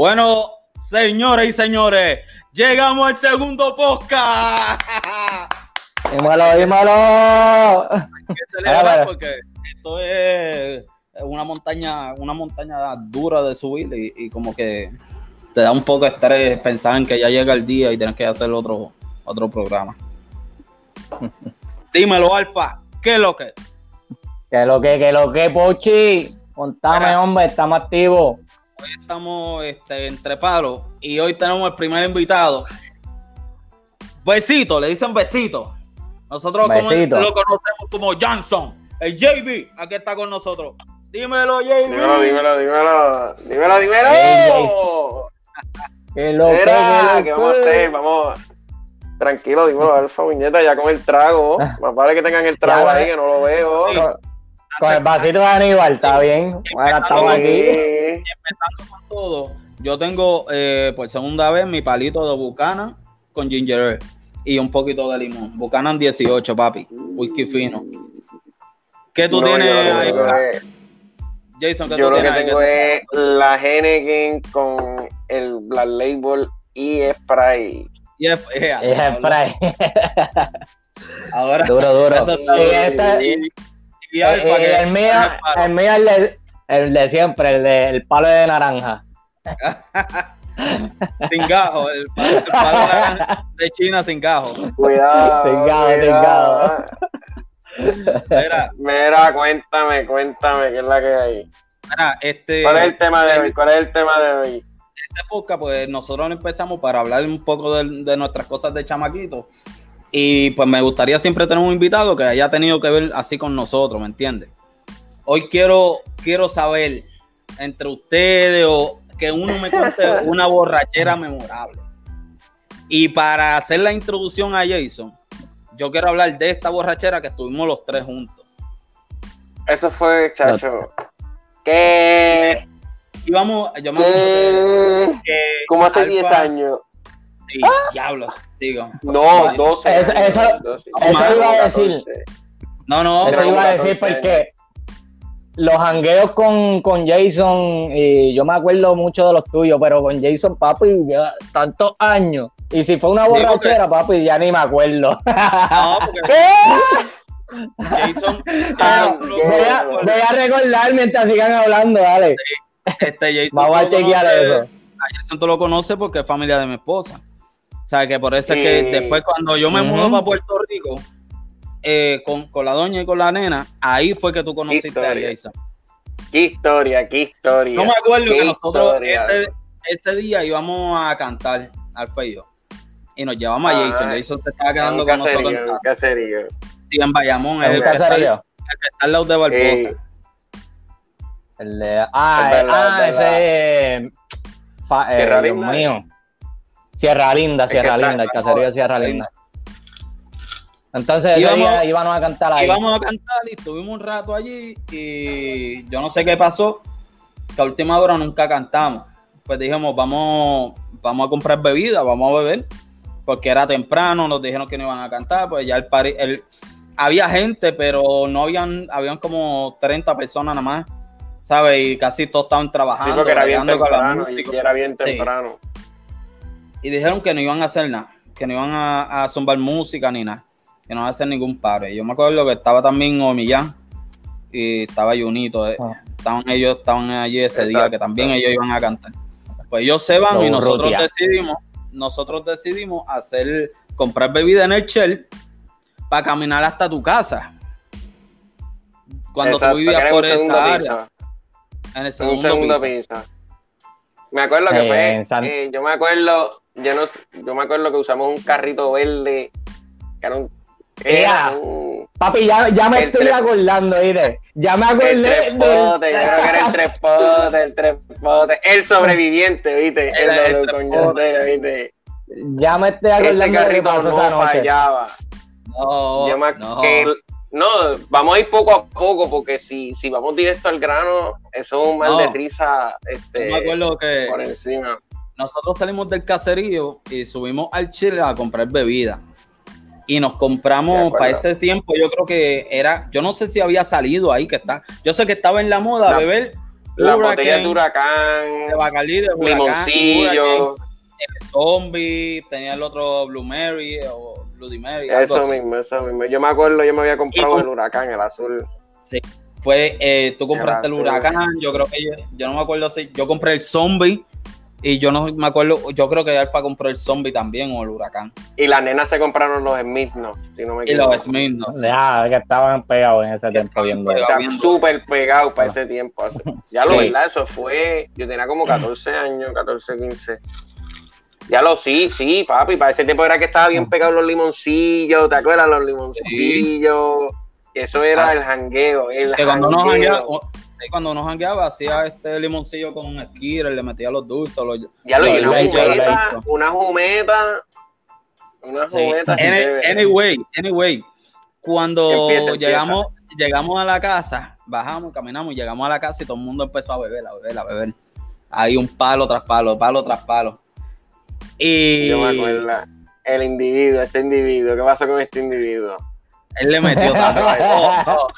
Bueno, señores y señores, llegamos al segundo podcast. Dímelo, dímelo. Hay que celebrar porque esto es una montaña, una montaña dura de subir y, y como que te da un poco de estrés pensar en que ya llega el día y tienes que hacer otro, otro programa. Dímelo, Alfa, ¿qué es lo que? Que lo que, que lo que, Pochi. Contame, Mira. hombre, estamos activos. Hoy estamos este, entre palos y hoy tenemos el primer invitado. Besito, le dicen besito. Nosotros como- lo conocemos como Johnson. El JB, aquí está con nosotros. Dímelo, JB. Dímelo, dímelo, dímelo. Dímelo, dímelo. Que lo que, Mira, que ¿qué vamos a hacer? Vamos. Tranquilo, dímelo, Alfa, muñeta, ya con el trago. Más vale que tengan el trago Ya, ahí, que no lo veo. Sí. Con, el vasito de Aníbal, está bien. Bueno, estamos aquí. Empezando con todo, yo tengo eh, por segunda vez mi palito de Buchanan con ginger ale y un poquito de limón. Buchanan 18, papi. Whisky fino. ¿Qué tú No, tienes yo lo que ahí? tengo es- Jason, ¿qué Yo tú lo que tienes ahí? tengo ¿Qué es la Henneken con el Black Label y Spray. Y es- eh, el spray. Ahora, Duro, duro. eso está Y duro. este- Y- Eh, Alfa, eh, que- el mío, el mío es el de, el de siempre, el de el palo de naranja. sin gajo, el, palo- el palo de China sin gajo. Cuidado. Tengado, cuidado. Mira, Mira, cuéntame, cuéntame, ¿qué es la que hay? mira, este, ¿Cuál es el tema de hoy? ¿Cuál es el tema de hoy? este podcast, pues nosotros empezamos para hablar un poco de, de nuestras cosas de chamaquito. Y pues me gustaría siempre tener un invitado que haya tenido que ver así con nosotros, ¿me entiendes? Hoy quiero, quiero saber entre ustedes o que uno me cuente una borrachera memorable. Y para hacer la introducción a Jason, yo quiero hablar de esta borrachera que estuvimos los tres juntos. Eso fue, chacho. ¿Qué? Íbamos, yo me ¿Qué? que Como hace Alfa- 10 años. Sí, diablos, sigo. No, 12. Eso- años, eso- 12. eso iba a decir. 14. No, no, Eso pero iba a decir 14 porque los jangueos con, con Jason, y yo me acuerdo mucho de los tuyos, pero con Jason, papi, ya tantos años. Y si fue una Sí, borrachera, papi, ya ni me acuerdo. No, porque ¿Qué? Jason, Ah, voy, a, voy a recordar mientras sigan hablando, dale. este Jason, Vamos a chequear eso. a Jason tú lo conoces porque es familia de mi esposa. O sea, que por eso es que Sí. después cuando yo me Ujú. mudo para Puerto Rico, eh, con, con la doña y con la nena, ahí fue que tú conociste a Jason. ¿Qué historia? ¿Qué historia? No me acuerdo que nosotros ese, ese día íbamos a cantar al y Y nos llevamos a Ah, Jason. Jason se estaba quedando con nosotros caserío, en, caserío. sí, en Bayamón, ¿En el caserío? que está al lado de Barbosa. Eh, El de- ah, Es ah, es ese. fa- eh, Dios mío. Sierra Linda, que Sierra está- Linda, el caserío de Sierra Linda. Entonces, ese Íbamos- día íbamos a cantar ahí. Íbamos a cantar y estuvimos un rato allí y yo no sé qué pasó, que a última hora nunca cantamos. Pues dijimos, vamos, vamos a comprar bebida, vamos a beber, porque era temprano, nos dijeron que no iban a cantar, pues ya el, pari- el había gente, pero no habían, habían como 30 personas nada más, ¿sabes? Y casi todos estaban Sí, trabajando, porque era bien temprano. Y era bien Sí. Y dijeron que no iban a hacer nada, que no iban a, a zumbar música ni nada, que no iban a hacer ningún paro. Y yo me acuerdo que estaba también Omillán y estaba Junito, eh, Ah. estaban ellos, estaban allí ese día, que también ellos iban a cantar. Pues ellos se van y nosotros decidimos, nosotros decidimos hacer, comprar bebida en el Shell para caminar hasta tu casa. Cuando Exacto, tú vivías por un segundo esa piso. área, en el Un segundo, segundo piso. piso. Me acuerdo que Eh, fue, eh, yo me acuerdo, yo no yo me acuerdo que usamos un carrito verde, que era un, era Ea. un Papi, ya, ya me El estoy tres- acordando, ¿viste? Ya me el acordé tres del- potes, yo creo que era el tres potes, el tres potes, el sobreviviente, viste, el, el tres. Yandel, viste, Ya me estoy acordando ese de carrito pasó no fallaba. No, Yo me- no. que el- no, vamos a ir poco a poco, porque si, si vamos directo al grano, eso es un mal No. de risa Yo este, me acuerdo que por encima. Nosotros salimos del caserío y subimos al Chile a comprar bebida. Y nos compramos, para ese tiempo, yo creo que era, yo no sé si había salido ahí que está. Yo sé que estaba en la moda La- beber Las Hurricane, botellas de huracán, de Huracán, limoncillo. Hurricane, Zombie, tenía el otro Blue Mary o Bloody Mary. Eso mismo, eso mismo. Yo me acuerdo, yo me había comprado tú- el huracán, el azul. Pues eh, tú compraste el huracán, yo creo que yo, yo no me acuerdo si yo compré el zombie y yo no me acuerdo, yo creo que Alfa compró el zombie también o el huracán. Y las nenas se compraron los Smith, ¿no? Si no me Y equivoco. los Smith, no sé. Ya, que estaban pegados en ese tiempo viendo. viendo. súper pegados para ese tiempo. Ya lo Sí. verdad, eso fue. Yo tenía como 14 años, 14, 15. Ya lo sí, sí, papi. Para ese tiempo era que estaba bien pegado los limoncillos. ¿Te acuerdas? Los limoncillos. Eso era Ah. el jangueo. El Que cuando uno jangueo. Sí, cuando uno jangueaba, hacía este limoncillo con un Skittle, le metía los dulces. Los, Ya lo los y una jumeta, una jumeta. Una Sí. jumeta. Any- chévere. Anyway, anyway, cuando Empieza, empieza. llegamos, llegamos a la casa, bajamos, caminamos, llegamos a la casa y todo el mundo empezó a beber, a beber, a beber. Ahí un palo tras palo, palo tras palo. Y Yo me acuerdo. El individuo, este individuo. ¿Qué pasó con este individuo? él le metió tanto. oh, oh.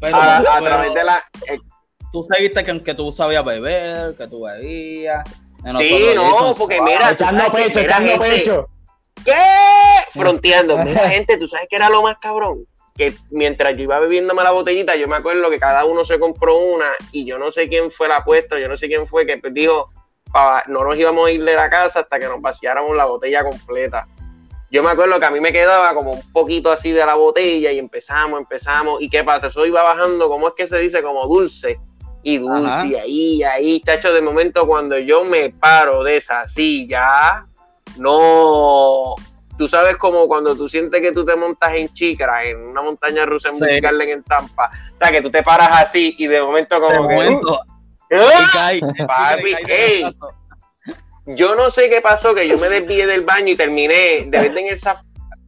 Pero, A, a pero través de la. eh, tú seguiste que, que tú sabías beber, que tú bebías. Sí, no, porque wow. mira, Echando que pecho, mira, echando gente, pecho. ¿Qué? Fronteando. Mira, gente, ¿tú sabes qué era lo más cabrón? Que mientras yo iba bebiéndome la botellita, yo me acuerdo que cada uno se compró una y yo no sé quién fue la apuesta, yo no sé quién fue que pues, dijo, "Pa- no nos íbamos a ir de la casa hasta que nos vaciáramos la botella completa. Yo me acuerdo que a mí me quedaba como un poquito así de la botella y empezamos, empezamos. ¿Y qué pasa? Eso iba bajando, ¿cómo es que se dice? Como dulce. Y dulce, Ajá. y ahí, ahí, chacho, de momento cuando yo me paro de esa silla, no. Tú sabes como cuando tú sientes que tú te montas en Chicra, en una montaña rusa en Sí. En Tampa. O sea, que tú te paras así y de momento De como que... momento, ¡Ah! y cae, Papi, y cae. Yo no sé qué pasó, que yo me desvié del baño y terminé, de vez en esa,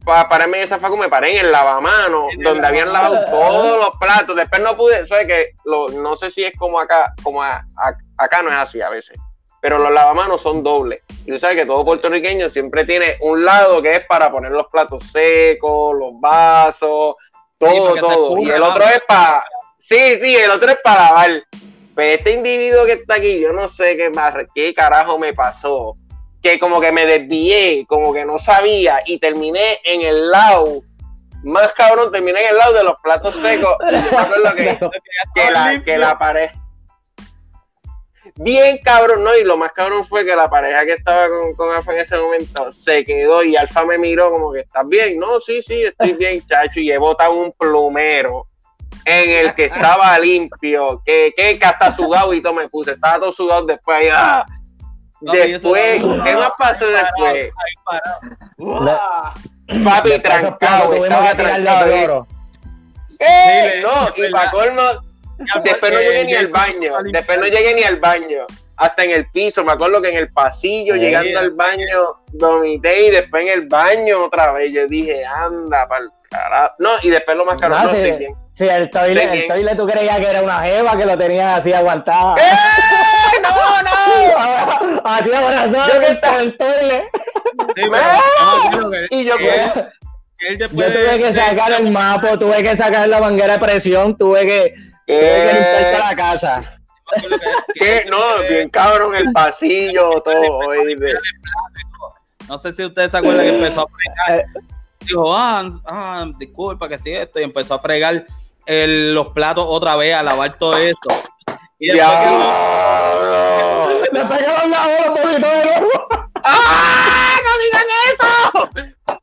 para pararme en esa facu, me paré en el lavamano, donde habían lavado todos los platos. Después no pude, ¿sabes que lo, No sé si es como acá, como a- a- acá no es así a veces, pero los lavamanos son dobles. Y tú sabes que todo puertorriqueño siempre tiene un lado que es para poner los platos secos, los vasos, todo, todo. Y el otro es para... Sí, sí, el otro es para lavar. Pero este individuo que está aquí, yo no sé qué, más, qué carajo me pasó. Que como que me desvié, como que no sabía y terminé en el lado. Más cabrón, terminé en el lado de los platos secos. Y yo me acuerdo que, que, la, que la pareja. Bien cabrón, ¿no? Y lo más cabrón fue que la pareja que estaba con, con Alfa en ese momento se quedó y Alfa me miró como que estás bien. No, sí, sí, estoy bien, chacho. Y he botado un plumero en el que estaba limpio, que, que, que hasta sudado y todo me puse. Estaba todo sudado después. ahí, ¡ah! Después, ¿qué más pasó después? Papi, trancado, estaba trancado. de ¿eh? oro. ¿Qué? Sí, No, y para colmo, después no Eh, llegué ni al baño, después no llegué ni al baño, hasta en el piso, me acuerdo que en el pasillo, Sí. llegando al baño, vomité y después en el baño otra vez, yo dije, anda, para carajo, no, y después lo más caro, No, estoy bien. Sí, el toile, tú creías que era una jeva que lo tenía así aguantado. ¡Eh! ¡No, no! A ti abrazado Yo que con el toile. Sí, pero Y yo, que pues, él- que él después Yo tuve de- que de- sacar el mapo, tuve que sacar la manguera de presión, tuve que, tuve que limpiar la casa. ¿Qué? No, bien cabrón, el pasillo, todo. No sé si ustedes se acuerdan que empezó a fregar. Eh. Dijo, ah, ah, disculpa que sí esto. Y empezó a fregar el- los platos otra vez, a lavar todo eso. Y después que los lavó, los vomitó de nuevo. ¡Ah! ¡No digan eso!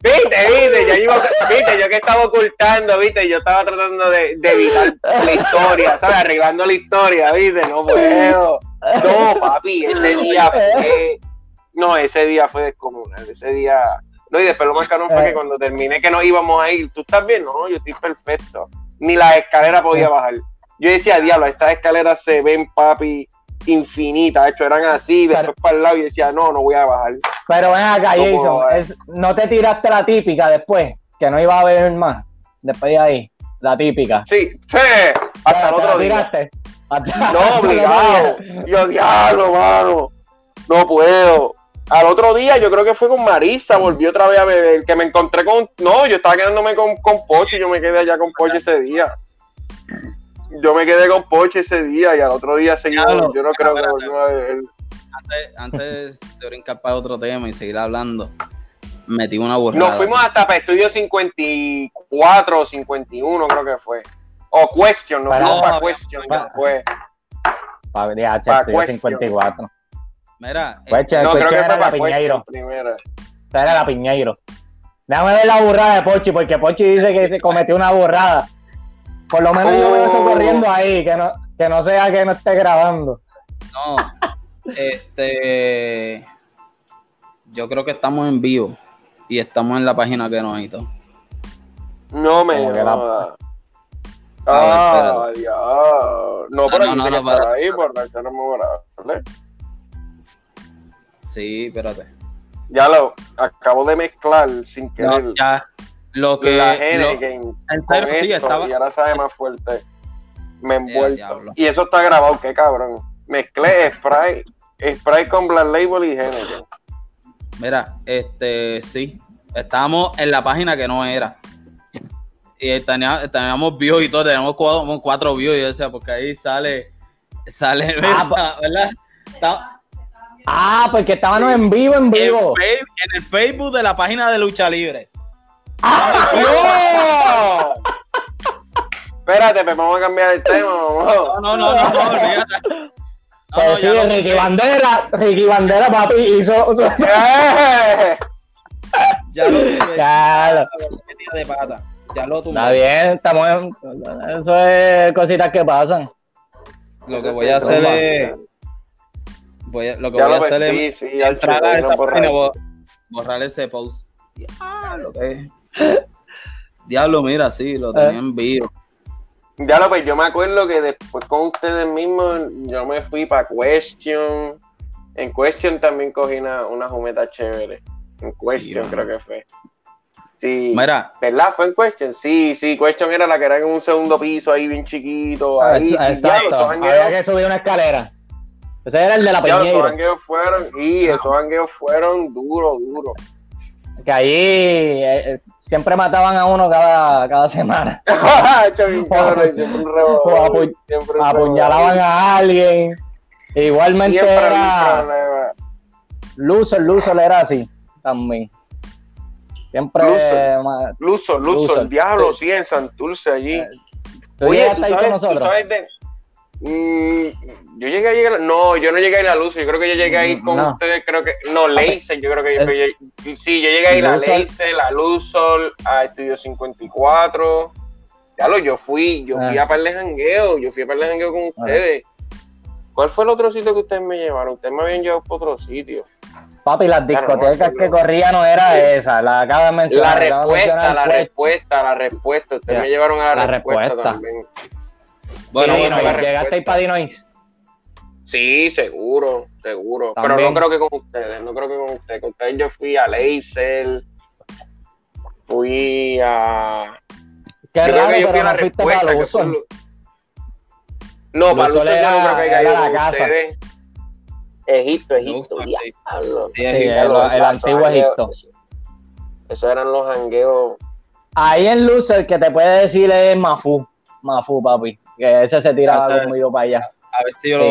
Viste, viste, yo iba, viste, yo que estaba ocultando, viste, yo estaba tratando de, de evitar la historia, ¿sabes? Arreglando la historia, viste, no puedo. No, papi, ese día fue, no, ese día fue descomunal, ese día, no, y después lo más caro fue que cuando terminé que nos íbamos a ir, ¿tú estás bien? No, yo estoy perfecto, ni la escalera podía bajar. Yo decía, diablo, estas escaleras se ven, papi, infinitas, de hecho, eran así, después para el lado, y decía, no, no voy a bajar. Pero ven acá, No Jason, es- no te tiraste la típica después, que no iba a haber más. Después de ahí, la típica. Sí, sí, hasta el ¿Te la otro día. tiraste? Hasta- hasta No, obligado. Yo, diablo, mano. No puedo. Al otro día, yo creo que fue con Marisa, volví otra vez a beber. Que me encontré con. No, yo estaba quedándome con, con Pochi, yo me quedé allá con Pochi ese día. yo me quedé con Poche ese día y al otro día seguimos. Claro, yo no creo que volvimos a ver. Antes, antes de brincar para otro tema y seguir hablando, metí una burrada. Nos fuimos hasta para estudio 54 o 51, creo que fue. O Question, nos fuimos para Question pero- después. Pa- ya, Pa' estoy question. 54. Mira, Pues, eh, che, No, Question creo que era la para Piñeiro. Esa era la Piñeiro. Déjame ver la burrada de Pochi, porque Pochi dice que se cometió una burrada. Por lo menos yo veo eso Oh. corriendo ahí, que no, que no sea que no esté grabando. no. Este. Yo creo que estamos en vivo y estamos en la página que nos hizo. No me la- Ah. No, pero no, para- ahí por la que no me voy a hablar. Sí, espérate. Ya lo acabo de mezclar sin No, querer. ya. Lo que. la lo- Henneken en con serio, sí, esto, estaba. y ahora sabe más fuerte. Me he envuelto. y eso está grabado, qué cabrón. Mezclé Sprite, Sprite con Black Label y Henneken. Mira, este, sí. Estábamos en la página que no era. Y tenía- teníamos views y todo, teníamos cuatro, cuatro views y yo decía, porque ahí sale, sale, Ah, ¿verdad? ¿verdad? Está- Ah, porque estábamos en vivo, en en, vivo. Face- en el Facebook de la página de Lucha Libre. ¡No! Espérate, pues vamos a cambiar el tema. No, no, no, no, no, Pues no, sí, Ricky Bandera, Ricky Bandera, papi, hizo. ¡Eh! Ya lo tuve. De pata. Ya lo tuve. Está bien, estamos en... Eso es cositas que pasan. Lo que voy a hacer es. Voy a- lo que Ya voy a hacer es sí, sí, al entrar a esa página ahí. borrar ese post. Diablo, Diablo, mira, sí, lo tenía en vivo. Ya lo pues yo me acuerdo que después con ustedes mismos yo me fui para Question. En Question también cogí una, una jumeta chévere. En Question creo que fue. Sí. Mira, ¿Verdad? ¿Fue en Question? Sí, sí, Question era la que era en un segundo piso ahí bien chiquito. Ahí, sí, Ah, Exacto, diablo, había que subir una escalera. Ese era el de la esos Peñeiro. jangueos fueron, y esos jangueos fueron duros, duros. Que allí eh, eh, siempre mataban a uno cada, cada semana. Cabrón, siempre un apu- Apuñalaban a alguien. Igualmente Siempre era Lucer era así también. Siempre Luso, Luso, Luso, el diablo, sí. sí, en Santurce allí. Eh, ¿Tú Oye, ¿tú ahí sabes, tú sabes de... Mm, yo llegué a llegar... No, yo no llegué a ir a Luso, yo creo que yo llegué a ir con No. ustedes, creo que... No, Laser, yo creo que yo... Eh, sí, yo llegué a ir a. Laser, a Luzol, a Estudio 54. Diablo, yo fui, yo fui Ah. a par de jangueo, yo fui a par de jangueo con ustedes. ¿Cuál fue el otro sitio que ustedes me llevaron? Ustedes me habían llevado para otro sitio. Papi, las Claro, discotecas no, que corría no era esa, la acaba de La mencionar. de respuesta, mencionar la respuesta, la respuesta. Ustedes Ya. me llevaron a la, La respuesta, respuesta. también. Bueno, bueno, no. ¿Llegaste ahí para Dinois? Sí, seguro, seguro. También. Pero no creo que con ustedes, no creo que con ustedes. Con ustedes yo fui a Laser, fui a... Qué yo creo raro, que yo fui a la no respuesta. para No, yo no creo que haya ido la casa. ustedes. Egipto, Egipto, Luzon, sí. diablo. Sí, Sí, es- el, antiguo Egipto. eso- Esos eran los jangueos. Ahí en Lucer que te puede decir es Mafu. Mafu, papi. Que ese se tiraba Ese- conmigo para allá. a ver si yo Sí.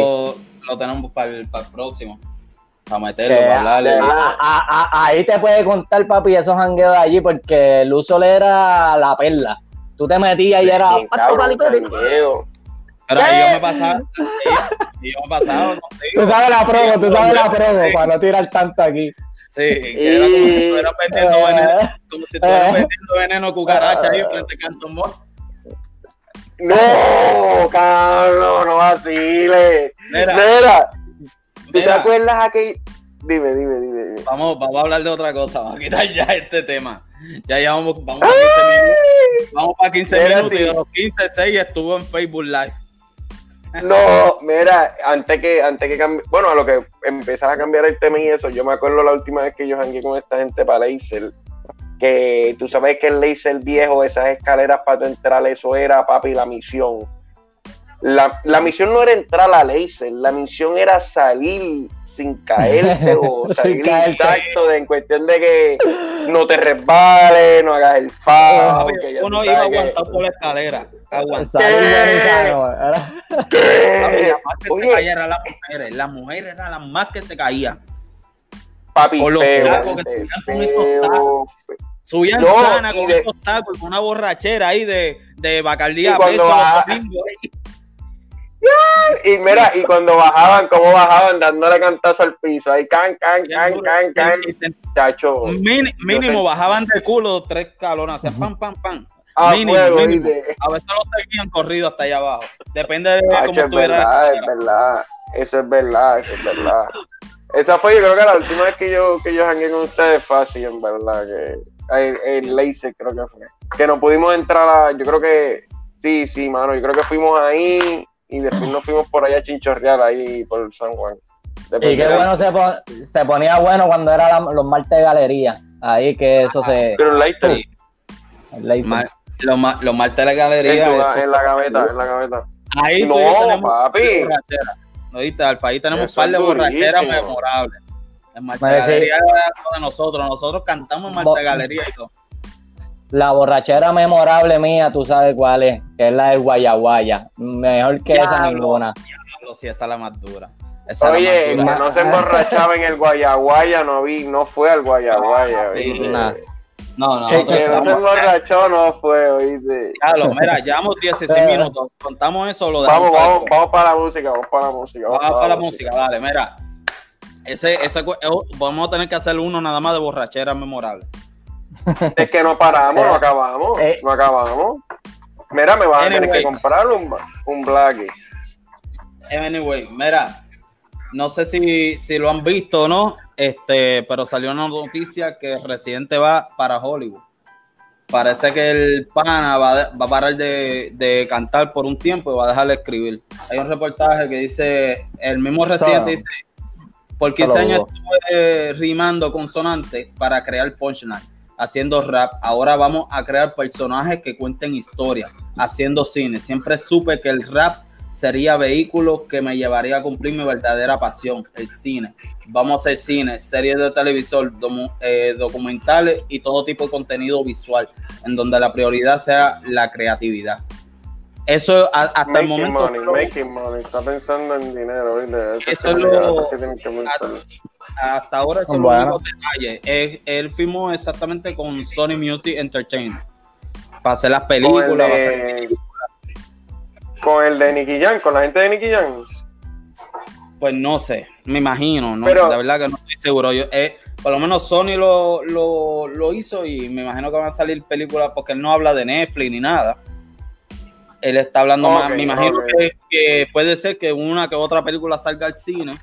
lo, lo tenemos para el, para el próximo. Para meterlo, Que para hablarle. de- a- a- a- ahí te puede contar, papi, esos jangueos de allí, porque Lucer era la perla. Tú te metías y Bien era. Jangueo. Pero ahí ¿Qué? yo me pasaba. Y, y yo me pasaba contigo. Tú sabes la promo, tú sabes la promo, Sí. para no tirar tanto aquí. Sí, que era como si estuvieras vendiendo veneno, como si estuvieras Eh. vendiendo veneno cucaracha ahí frente a Canton Mall. No, cabrón, no vacile. Mira, Mira, ¿tú te acuerdas aquel? Dime, dime, dime. dime. vamos, vamos a hablar de otra cosa, vamos a quitar ya este tema. Ya llevamos, vamos para 15 minutos. Vamos para 15 Mira, minutos y de los 15, 6 estuvo en Facebook Live. No, mira, antes que, antes que cambie, bueno, a lo que empezara a cambiar el tema y eso, yo me acuerdo la última vez que yo jangué con esta gente para Laser, que tú sabes que el Laser viejo, esas escaleras para tu entrar, eso era, papi, la misión. La, la misión no era entrar a Laser, la misión era salir sin caerte o salir intacto en cuestión de que no te resbales, no hagas el tú uno iba que- aguantado por la escalera. aguantar. Papi, ¿Qué? las Oye. mujeres. Las mujeres eran las más que se caían. Papi, Con los feo, tacos que feo, tenían con esos feo, tacos. feo. Subían No, sana con de- esos tacos con una borrachera ahí de, de Bacardí Y a domingos. Y mira, y cuando bajaban, cómo bajaban dándole cantazo al piso. Ahí can, can, can, can, can, chacho. Mini- mínimo sé. bajaban de culo tres calones, hacían pam, pam, pam. A mínimo, fuego, mínimo. ¿viste? A veces los seguían corrido hasta allá abajo. Depende de Chacho, cómo es estuviera. verdad, es verdad. Eso es verdad, eso es verdad. Esa fue, yo creo que la última vez que yo, que yo jangué con ustedes fue así, en verdad. Que el, el Laser creo que fue. Que no pudimos entrar a. Yo creo que. Sí, sí, mano. Yo creo que fuimos ahí y después nos fuimos por allá a Chinchorreal, ahí por San Juan. Y qué bueno se, pon- se ponía bueno cuando eran los martes de galería. Ahí que eso se. Pero el Laser. Sí. el laser. Ma- Los los martes de la galería. en la está- gaveta, en la gaveta. Ahí No, tú y yo tenemos papi. borrachera. ¿Oíste, Alfa? Ahí tenemos un par de borracheras memorables. En de decía- Galería de nosotros. Nosotros cantamos en de Bo- Galería y todo. La borrachera memorable mía, tú sabes cuál es, que es la del Guayaguaya. Mejor que esa ninguna. Diablo, sí, esa es la más dura. Esa Oye, la que no se emborrachaba en el Guayaguaya no vi, no fue al Guayaguaya. No, El nosotros que no se emborrachó no fue, ¿oíste? Diablo, mira, llevamos 16 minutos. Contamos eso, lo Vamos, dejamos para vamos, después. vamos para la música, vamos para la música. Vamos para la música, dale, mira. Ese, ese, eh, vamos a tener que hacer uno nada más de borrachera memorable. Es que no paramos, no acabamos, Eh. no acabamos. Mira, me vas a tener que comprar un, un Blackie. Anyway, mira, no sé si, si lo han visto o no, este, pero salió una noticia que el Residente va para Hollywood. Parece que el pana va, de- va a parar de, de cantar por un tiempo y va a dejar de escribir. Hay un reportaje que dice, el mismo Residente dice, por 15 Solo años estuve rimando consonantes para crear punchline, haciendo rap. Ahora vamos a crear personajes que cuenten historias, haciendo cine. Siempre supe que el rap sería vehículo que me llevaría a cumplir mi verdadera pasión, el cine. Vamos a hacer cine, series de televisor, eh, documentales y todo tipo de contenido visual, en donde la prioridad sea la creatividad. Eso a- hasta el Making momento money, making money. Está pensando en dinero, ¿viste? Eso, Eso es lo- que pensar. hasta ahora son Bueno. los únicos detalles. Él, él firmó exactamente con Sony Music Entertainment para hacer las Con el, películas. a hacer- de, con el de Nicky Jam, con la gente de Nicky Jam. Pues no sé, me imagino, no, Pero- de verdad que no estoy seguro. Yo, eh, por lo menos Sony lo, lo, lo hizo y me imagino que van a salir películas porque él no habla de Netflix ni nada. Él está hablando más, me imagino que, que puede ser que una que otra película salga al cine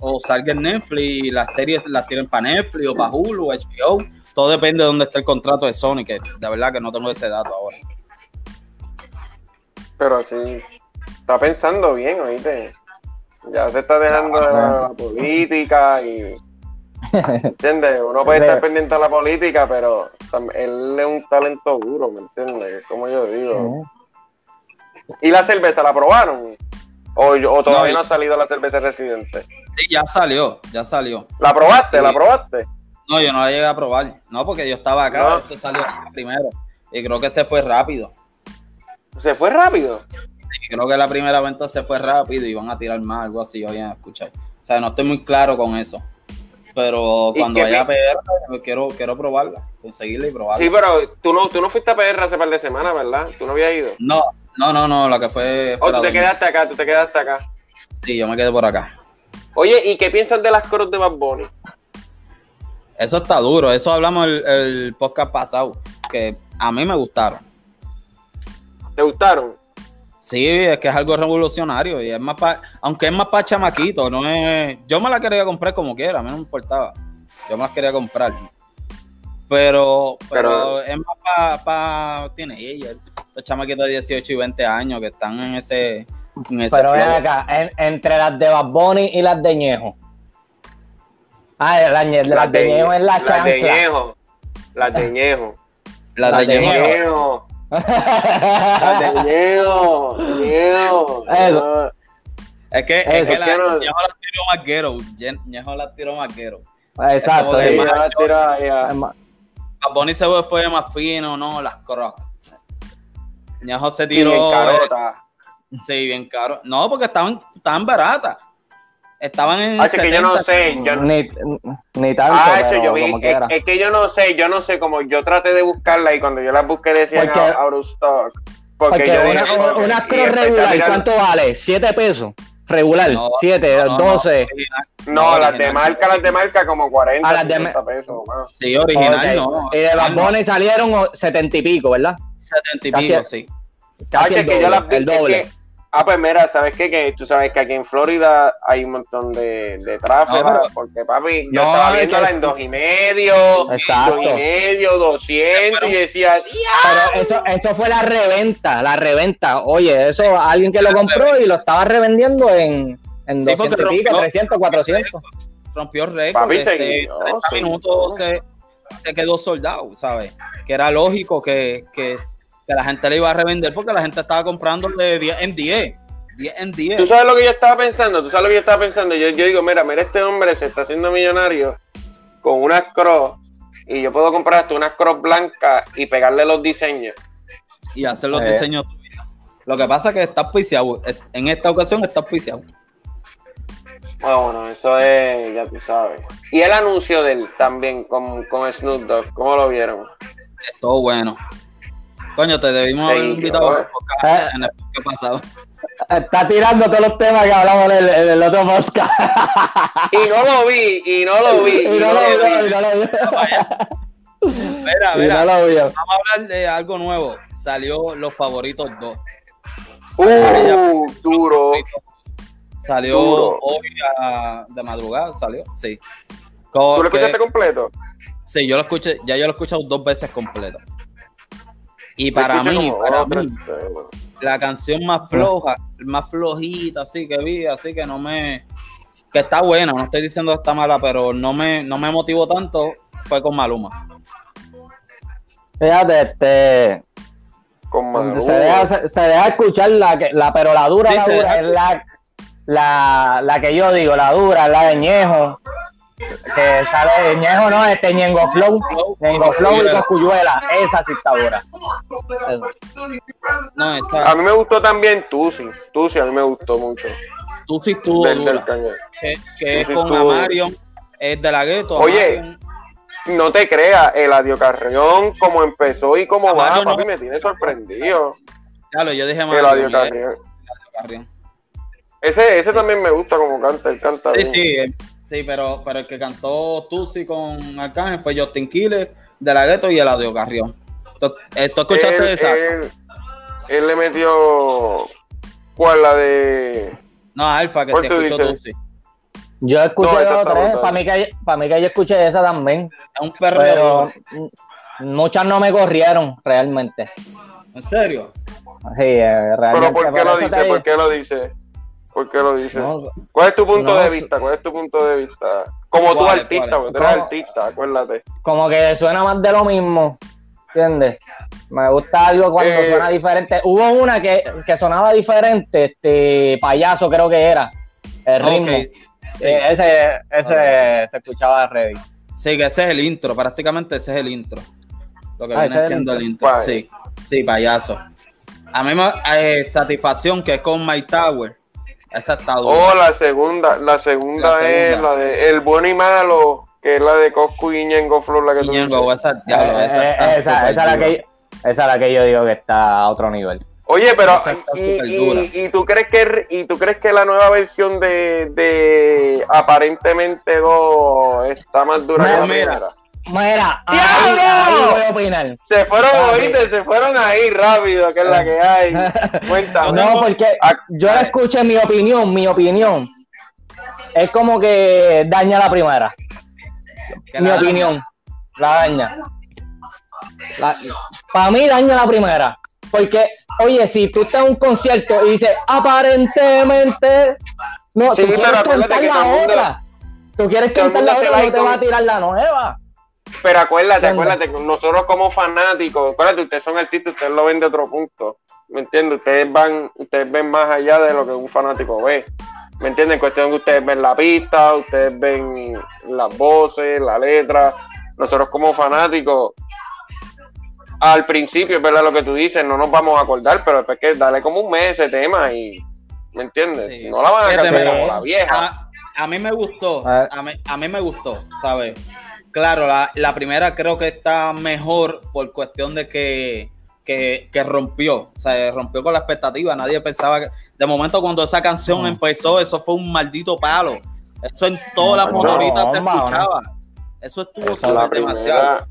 o salga en Netflix y las series las tienen para Netflix o para Hulu o HBO. Todo depende de dónde esté el contrato de Sony, que de verdad que no tengo ese dato ahora. Pero sí, está pensando bien, oíste. Ya se está dejando de la, la política y. ¿Entiendes? Uno puede estar pendiente a la política, pero él es un talento duro, ¿me entiendes? Como yo digo. ¿Y la cerveza la probaron? ¿O, o todavía No, no, ha salido la cerveza residente? Sí, ya salió, ya salió. ¿La probaste? ¿La probaste? No, yo no la llegué a probar. No, porque yo estaba acá, No. eso salió primero. Y creo que se fue rápido. ¿Se fue rápido? Creo que la primera venta se fue rápido y van a tirar más, algo así, a escuchar. O sea, no estoy muy claro con eso. Pero ¿Y cuando vaya a PR, pues, quiero, quiero probarla, conseguirla y probarla. Sí, pero tú no, tú no fuiste a PR hace par de semanas, ¿verdad? Tú no habías ido. No, no, no, no, la que fue. O fue tú la te quedaste acá, tú te quedaste acá. Sí, yo me quedé por acá. Oye, ¿y qué piensas de las coros de Bad Bunny? Eso está duro, eso hablamos el, el podcast pasado, que a mí me gustaron. ¿Te gustaron? Sí, es que es algo revolucionario y es más pa- aunque es más para chamaquito, no es. Yo me la quería comprar como quiera, a mí no me importaba. Yo me las quería comprar. Pero, pero, Pero- es más para pa, teenagers, los chamaquitos de 18 y 20 años que están en ese, en ese Pero ven acá, en- entre las de Bad Bunny y las de Ñejo. Ah, las, ñe- las de Ñejo es la Las de. Ñejo. Las de Ñejo. Las las de de Ñejo. Ñejo. Las de Ñejo. Ñejo. Eso. Es que, es Eso, que la. Ñejo las tiró más guero. Ñejo las tiró más guero. Exacto. Es Sí, como sí. de ya la tira ya. Es más- Bad Bunny se fue, fue más fino, no, las crocs. Ñejo se Y bien tiró. carota. Sí, bien caro. No, porque estaban, estaban baratas. Estaban en. Ah, es que yo no 70. sé, yo, Ni, ni tanto, Ah, pero hecho, yo vi, como es, que yo no sé, yo no sé, como yo traté de buscarla y cuando yo las busqué decían Porque- out, out of stock. Porque, Porque yo una, dije, una, una cross regular, ¿cuánto vale? ¿7 pesos? Regular, No, 7, no, no, no, 12. original. No, las de marca, las de marca como 40, Ah, las de 50 pesos más. Sí, original, Ok. no. Y de Bad no. Salieron o- 70 y pico, ¿verdad? 70 y Casi- pico, sí. Ah, Casi que, el que yo doble, las vi, el es doble. que- ah, pues mira, ¿sabes qué? Que tú sabes que aquí en Florida hay un montón de, de tráfico, No, pero- porque papi, yo No, estaba es viéndola que- en dos y medio, Exacto. dos y medio, 200, y yo decía, Pero eso, eso fue la reventa, la reventa. Oye, eso alguien que lo compró y lo estaba revendiendo en, en Sí, porque 200 y pico, rompió- 300, 400. Rompió récord. Papi, este, seguido, 30 sí. minutos se, se quedó soldado, ¿sabes? Que era lógico que, que, que la gente le iba a revender porque la gente estaba comprando de 10 en 10. 10 en 10. Tú sabes lo que yo estaba pensando, tú sabes lo que yo estaba pensando. Yo, yo digo, mira, mira, este hombre se está haciendo millonario con unas cross y yo puedo comprar hasta unas cross blancas y pegarle los diseños. y hacer los Eh. diseños tuyos. Lo que pasa es que está auspiciado. En esta ocasión está auspiciado. Ah, bueno, eso es, ya tú sabes. Y el anuncio de él también con, con Snoop Dogg, ¿cómo lo vieron? Todo bueno. Coño, te debimos haber invitado al podcast Eh. en el podcast pasado. Está tirando todos los temas que hablamos en el, en el otro podcast. Y no lo vi, y no lo vi. y no lo vio, y no lo vio. Mira, mira, no lo vio. vamos a hablar de algo nuevo. Salió Los Favoritos 2. Uh, duro. Salió Duro. hoy a- de madrugada, salió, sí. ¿Tú lo que- escuchaste completo? Sí, yo lo escuché, ya yo lo he escuchado dos veces completo. Y para mí, para mí, la canción más floja, más flojita, así que vi, así que no me, que está buena, no estoy diciendo que está mala, pero no me, no me motivó tanto, fue con Maluma. Fíjate, este. Con Maluma. Se deja, se, se deja escuchar la que, la, pero la dura, Sí, la dura, deja es la, la, la que yo digo, la dura, la de Ñejo. Que sale Ñejo, no, este Ñengo Flow. Ñengo Flow y. Coscuyuela. Esa sí está dura. No, está, A mí me gustó también Tusi. Tusi a mí me gustó mucho. tú sí estuvo Del, dura, que, que es con estuvo- Amarion, es de la gueto. Oye, Amarion. No te creas, el Adio Carrión, como empezó y como va, no- papi, me tiene sorprendido. Claro, yo dije El Amarion, Adio y es Carrión. Carrión. Ese, ese también me gusta como canta, él canta Sí, bien. sí, sí, pero, pero el que cantó Tusi con Arcángel fue Justin Killer, De La Gueto y el Audio Carrión. ¿Tú, eh, ¿tú escuchaste él, esa? Él, él le metió. ¿Cuál? La de. no, Alfa, que ¿cuál sí tú escuchó? Tusi. Yo escuché No, esa dos o está tres. brutal. Para mí, que, para mí que yo escuché esa también. Es un perro. Pero muchas no me corrieron realmente. ¿En serio? Sí, eh, realmente. ¿Pero por qué lo te dice? ¿Por qué lo dice? ¿Por qué lo dice? No, ¿Cuál es tu punto no, de vista? ¿Cuál es tu punto de vista? Como tú artista, porque tú eres artista, acuérdate. como que suena más de lo mismo, ¿entiendes? Me gusta algo cuando Eh. suena diferente. Hubo una que, que sonaba diferente, este payaso creo que era, el ritmo. Sí. Eh, ese ese se escuchaba ready. Sí, que ese es el intro, prácticamente ese es el intro. Lo que Ah, viene el siendo el intro. Sí, sí, payaso. A mí me eh, satisfacción que es con My Tower. Esa está dura. Oh, la segunda, la segunda La es segunda. la de El Bueno y Malo, que es la de Coscu y Ñengo Flow, la que tú Ñengo, dices. esa, diablo, Eh, esa, eh, está esa, esa es la dura. que esa es la que yo digo que está a otro nivel. Oye, pero y, tú crees que y tú crees que la nueva versión de, de aparentemente dos está más dura que la Mira, primera? Mira, ahí, voy a opinar. Se fueron, oíste, se fueron ahí rápido, que es la que hay. Cuéntame. No, porque yo la escuché mi opinión, mi opinión. Es como que daña la primera. Que mi la- opinión. La daña. Para mí daña la primera. Porque, oye, si tú estás en un concierto y dices, aparentemente, no, Sí, tú quieres cantar la mundo- otra. Tú quieres cantar la otra, no y te va a tirar la nueva. Pero acuérdate, acuérdate, nosotros como fanáticos, acuérdate, ustedes son artistas, ustedes lo ven de otro punto. ¿Me entiendes? Ustedes van, ustedes ven más allá de lo que un fanático ve. ¿Me entienden? En cuestión que ustedes ven la pista, ustedes ven las voces, la letra. Nosotros como fanáticos, al principio, es verdad lo que tú dices, no nos vamos a acordar, pero después que dale como un mes ese tema y, ¿me entiendes? Sí. No la van a cambiar como la vieja. A, a mí me gustó, Ah. a mí, a mí me gustó, ¿sabes? Claro, la, la primera creo que está mejor por cuestión de que, que, que rompió, o sea, rompió con la expectativa. Nadie pensaba que, de momento cuando esa canción No. empezó, eso fue un maldito palo. Eso en todas las No, motoritas se bomba, escuchaba. Eso estuvo súper demasiado.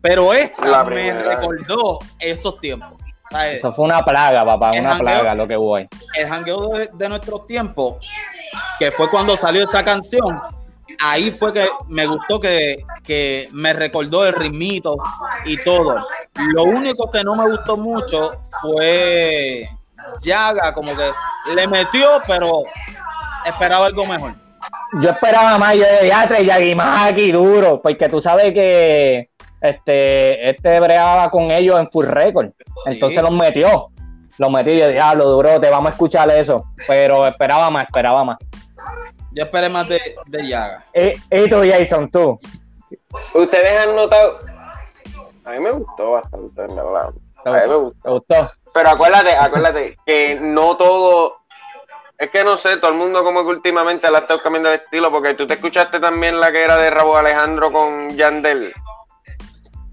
Pero esta me recordó esos tiempos. ¿sabes? Eso fue una plaga, papá, El una plaga lo que ahí. el jangueo de, de nuestros tiempos, que fue cuando salió esa canción, ahí fue que me gustó que, que me recordó el ritmito y todo. Lo único que no me gustó mucho fue Yaga, como que le metió, pero esperaba algo mejor. Yo esperaba más, yo de Yatre, Yagimaki, duro, porque tú sabes que este, este bregaba con ellos en full record. Entonces los metió. Los metió y yo, diablo, duro, te vamos a escuchar eso. Pero esperaba más, esperaba más. Yo esperé más de, de Yaga. Y, y tú, Jason, tú. Ustedes han notado. A mí me gustó bastante, en verdad. ¿Te, A mí me gustó. gustó? Pero acuérdate, acuérdate que no todo. Es que no sé, todo el mundo como que últimamente la ha estado cambiando el estilo, porque tú te escuchaste también la que era de Rabo Alejandro con Yandel.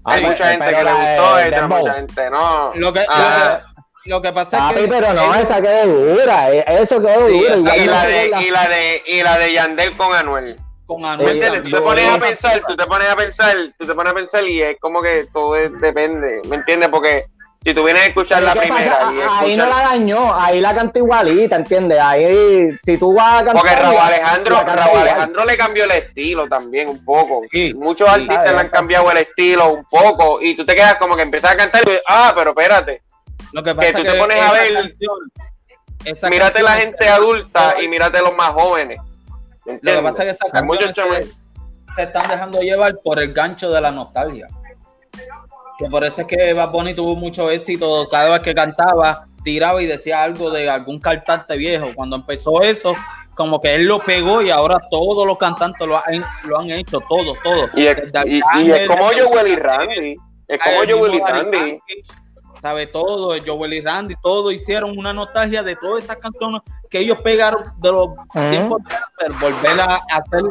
Hay mucha pero- gente que le gustó, y Dembow. mucha gente no. Lo que, Ah, lo que, lo que pasa es que. pero no, esa quedó dura. eh, Eso quedó Sí, igual y la la- de, y la de, y la de Yandel con Anuel. con ¿Me Anuel? Tú te pones a pensar, tú te pones a pensar, tú te pones a pensar y es como que todo es- depende, ¿me entiendes? Porque si tú vienes a escuchar la ¿Qué primera pasa? y Ahí no escuchar- la dañó, ahí la cantó igualita, ¿entiendes? Ahí, si tú vas a cantar. Porque Raúl Alejandro, canta Raúl. Alejandro le cambió el estilo también un poco. Sí. Muchos Sí. artistas le han cambiado el estilo un poco y tú te quedas como que empiezas a cantar y dices, ah, pero espérate, Lo que pasa tú es te pones a ver- canción- esa mírate canción la gente adulta y mírate los más jóvenes. ¿Me Lo que pasa es que esas canciones se, se están dejando llevar por el gancho de la nostalgia. Que por eso es que Bad Bunny tuvo mucho éxito. Cada vez que cantaba, tiraba y decía algo de algún cantante viejo. Cuando empezó eso, como que él lo pegó y ahora todos los cantantes lo han, lo han hecho, todos, todos. Y es, Desde y- y Arcángel, es como desde- Joel y Randy. Es como el mismo Joel y Daddy Randy. Sabe todo, Joel y Randy, todo hicieron una nostalgia de todas esas canciones que ellos pegaron de los tiempos de volver a hacer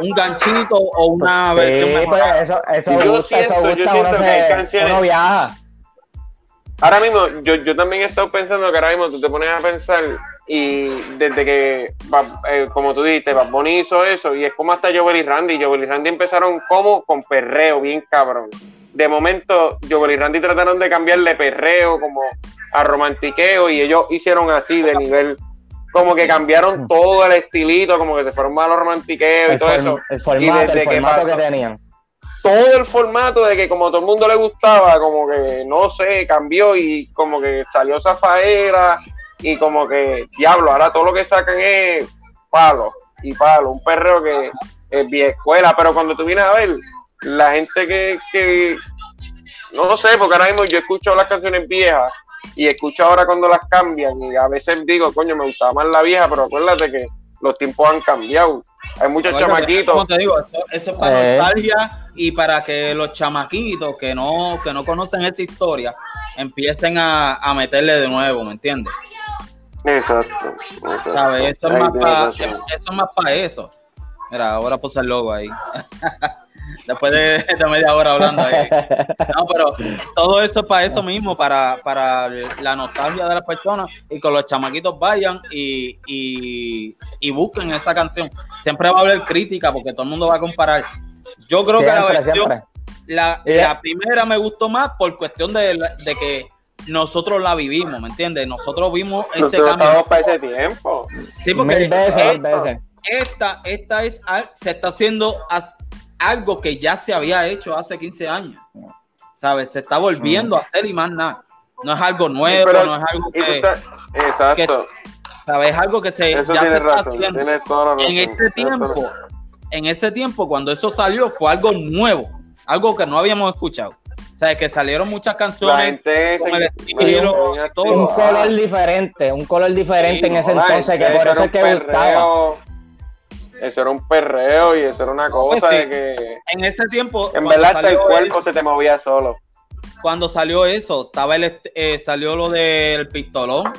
un ganchito o una Sí, versión pues eso, eso Yo gusta, siento- eso yo gusta, siento uno, que hay canciones- uno viaja. Ahora mismo, yo, yo también he estado pensando que ahora mismo tú te pones a pensar y desde que, eh, como tú dijiste, Bad Bunny hizo eso y es como hasta Joel y Randy. Joel y Randy empezaron como con perreo, bien cabrón. De momento, Joel y Randy trataron de cambiarle perreo como a romantiqueo y ellos hicieron así de nivel, como que cambiaron todo el estilito, como que se fueron más a los romantiqueos y todo eso. el formato, desde el que formato que pasó- tenían. todo el formato de que como a todo el mundo le gustaba, como que no sé, cambió y como que salió Zafaera y como que, diablo, ahora todo lo que sacan es palo y palo, un perreo que es vieja escuela, pero cuando tú vienes a ver, la gente que, que no sé, porque ahora mismo yo escucho las canciones viejas y escucho ahora cuando las cambian y a veces digo, coño, me gustaba más la vieja, pero acuérdate que los tiempos han cambiado. Hay muchos Bueno, chamaquitos. Como te digo, eso, eso es para Eh. nostalgia y para que los chamaquitos que no, que no conocen esa historia empiecen a, a meterle de nuevo, ¿me entiendes? Exacto, exacto. ¿Sabes? Eso es más para eso. Es más para eso. Mira, ahora puse el logo ahí. Después de, de media hora hablando ahí. No, pero todo eso es para eso mismo, para, para la nostalgia de las personas y que los chamaquitos vayan y, y, y busquen esa canción. Siempre va a haber crítica porque todo el mundo va a comparar. Yo creo que la versión, la, primera me gustó más por cuestión de, de que nosotros la vivimos, ¿me entiendes? Nosotros vimos ese Nosotros cambio. estamos para ese tiempo. Sí, porque Mil veces, mil esta, veces. esta, esta es, se está haciendo algo que ya se había hecho hace 15 años. ¿Sabes? Se está volviendo a hacer y más nada. No es algo nuevo, Pero- no es algo que, estás- Exacto. ¿sabes? Es algo que se, Eso ya se tienes está razón. haciendo. Tienes toda la razón. En ese tiempo, razón. en ese tiempo, cuando eso salió, fue algo nuevo, algo que no habíamos escuchado. O sea, que salieron muchas canciones gente con el estilo, todo. Un color diferente, un color diferente Sí, en ese entonces, que por eso es que gustaba. Eso era un perreo y eso era una cosa Pues sí. de que en ese tiempo, en verdad hasta el cuerpo eso- se te movía solo. cuando salió eso, estaba el, eh, salió lo del pistolón,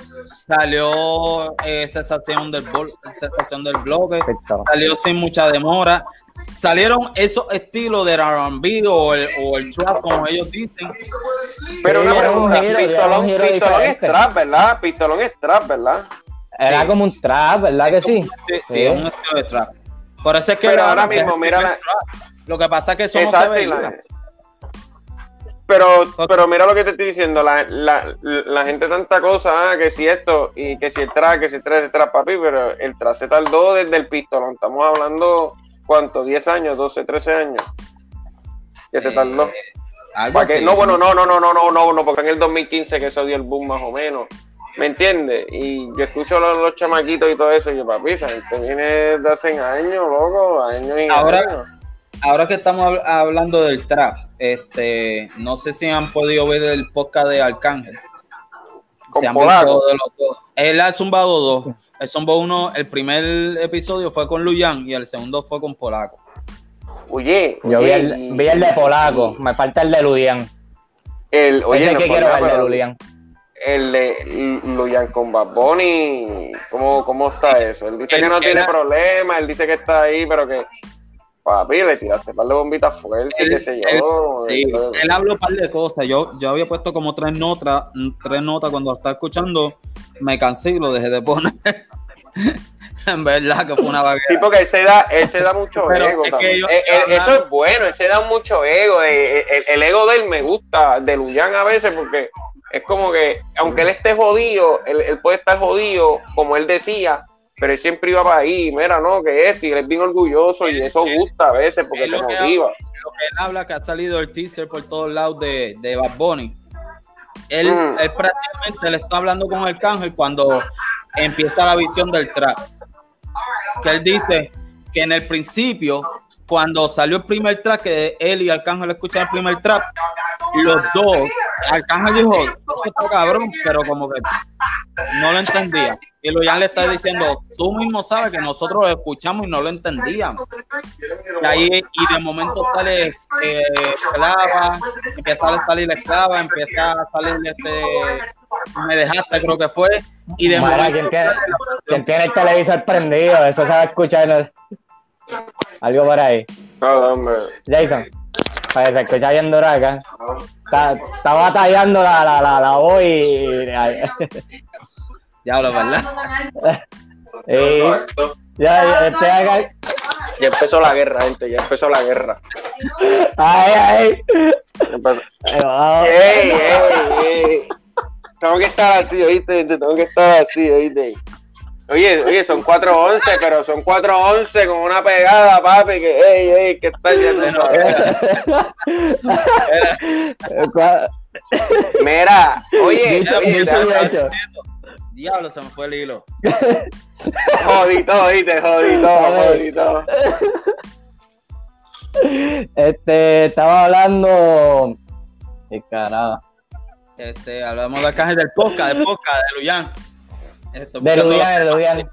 salió eh, cesación del bol- del bloque, salió sin mucha demora. Salieron esos estilos del R&B o el, o el trap, como ellos dicen. Pero una era un pregunta, pistolón, pistolón es trap, ¿verdad? Pistolón es trap, ¿verdad? Era Sí. como un trap, ¿verdad que sí? Sí, sí, Sí. es un estilo de trap. Por eso es que Pero ahora mismo, mira la-. Lo que pasa es que la- Pero, pero mira lo que te estoy diciendo, la, la, la gente tanta cosa, ah, que si esto, y que si el trap, que si el trap, el trap, papi, pero el trap se tardó desde el pistolón, estamos hablando, ¿cuánto? ¿10 años, 12, 13 años? Que se tardó. Eh, ¿Para. No, bueno, no, no, no, no, no, no, no, porque en el 2015 que eso dio el boom más o menos. ¿Me entiendes? Y yo escucho a los, los chamaquitos y todo eso, y yo, papi, esa gente viene de hace años, loco, años y Ahora- años. Ahora que estamos hab- hablando del trap, este, no sé si han podido ver el podcast de Arcángel. Con Se han Polaco. visto de los dos. Él ha zumbado dos. El zumbo uno, el primer episodio fue con Luyan y el segundo fue con Polaco. Oye, Yo vi el, y- vi el de Polaco, me falta el de Ludian. El, oye, no que quiero ver, el de Ludian. El de Luyan con Bad Bunny, ¿cómo, cómo está eso? Él dice que no tiene era- problema, él dice que está ahí, pero que, papi, le tiraste un par de bombitas fuertes, qué sé yo. Sí, él habló un par de cosas. Yo, yo había puesto como tres notas, tres notas cuando lo estaba escuchando. Me cansé y lo dejé de poner. en verdad que fue una Sí, vaguera. porque él se da, él se da mucho Pero ego. es también. Eh, eh, eso es bueno, él se da mucho ego. eh, El, el ego de él me gusta, de Luyan a veces, porque es como que, aunque él esté jodido, él, él puede estar jodido, como él decía, pero él siempre iba para ahí, mira, no, que esto, y él es bien orgulloso, y eso gusta a veces, porque te motiva. lo que él habla, que ha salido el teaser por todos lados de, de Bad Bunny. Él, Mm. él prácticamente le está hablando con Arcángel cuando empieza la visión del trap. Que él dice que en el principio, cuando salió el primer trap, que él y Arcángel escucharon el primer trap, los dos, Arcángel dijo, "Esto está cabrón, pero como que no lo entendía. Y Luyan le está diciendo, tú mismo sabes que nosotros lo escuchamos y no lo entendíamos. Y ahí, y de momento sale eh, esclava, empieza a salir esclava, empieza a salir este, me dejaste creo que fue, y de Mira, momento ¿quién tiene, quién tiene el televisor prendido? Eso se va a escuchar. en el- Algo por ahí. No, hombre. Jason, para que se escucha bien duro acá. Está, está batallando la, la, la, la voz y. diablo, ¿verdad? y ya, ya estoy acá. Ya empezó la guerra, gente, ya empezó la guerra. Ay, ay. Ya. ¡Ey, ey, ey! Tengo que estar así, ¿oíste? gente? Tengo que estar así, ¿oíste? Oye, oye, son 4.11, pero son 4.11 con una pegada, papi, que, ey, ey, que está yendo. Cua- Mira, oye, Dicho- oye. Diablo, se me fue el hilo. jodito, ¿oíste? Jodito, jodito. Este, estaba hablando. Qué carajo. Este, hablamos de Arcángel del podcast, del podcast de Luyan. Estoy De Ludian, de Ludian.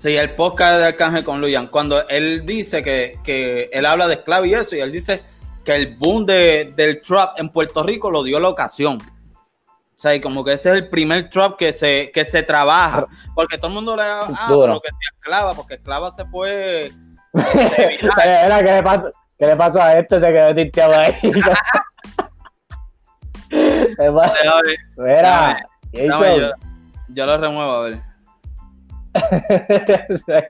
Sí, el podcast de Arcángel con Luyan. Cuando él dice que, que él habla de esclavo y eso, y él dice que el boom de, del trap en Puerto Rico lo dio la ocasión. O sea, y como que ese es el primer trap que se, que se trabaja. Porque todo el mundo le da, ah, Duro. pero que sea esclava, porque esclava se fue. este, ¿qué le pasó? ¿Qué le pasó a este? Se quedó tinteado ahí. Mira. Yo, lo remuevo, a ver.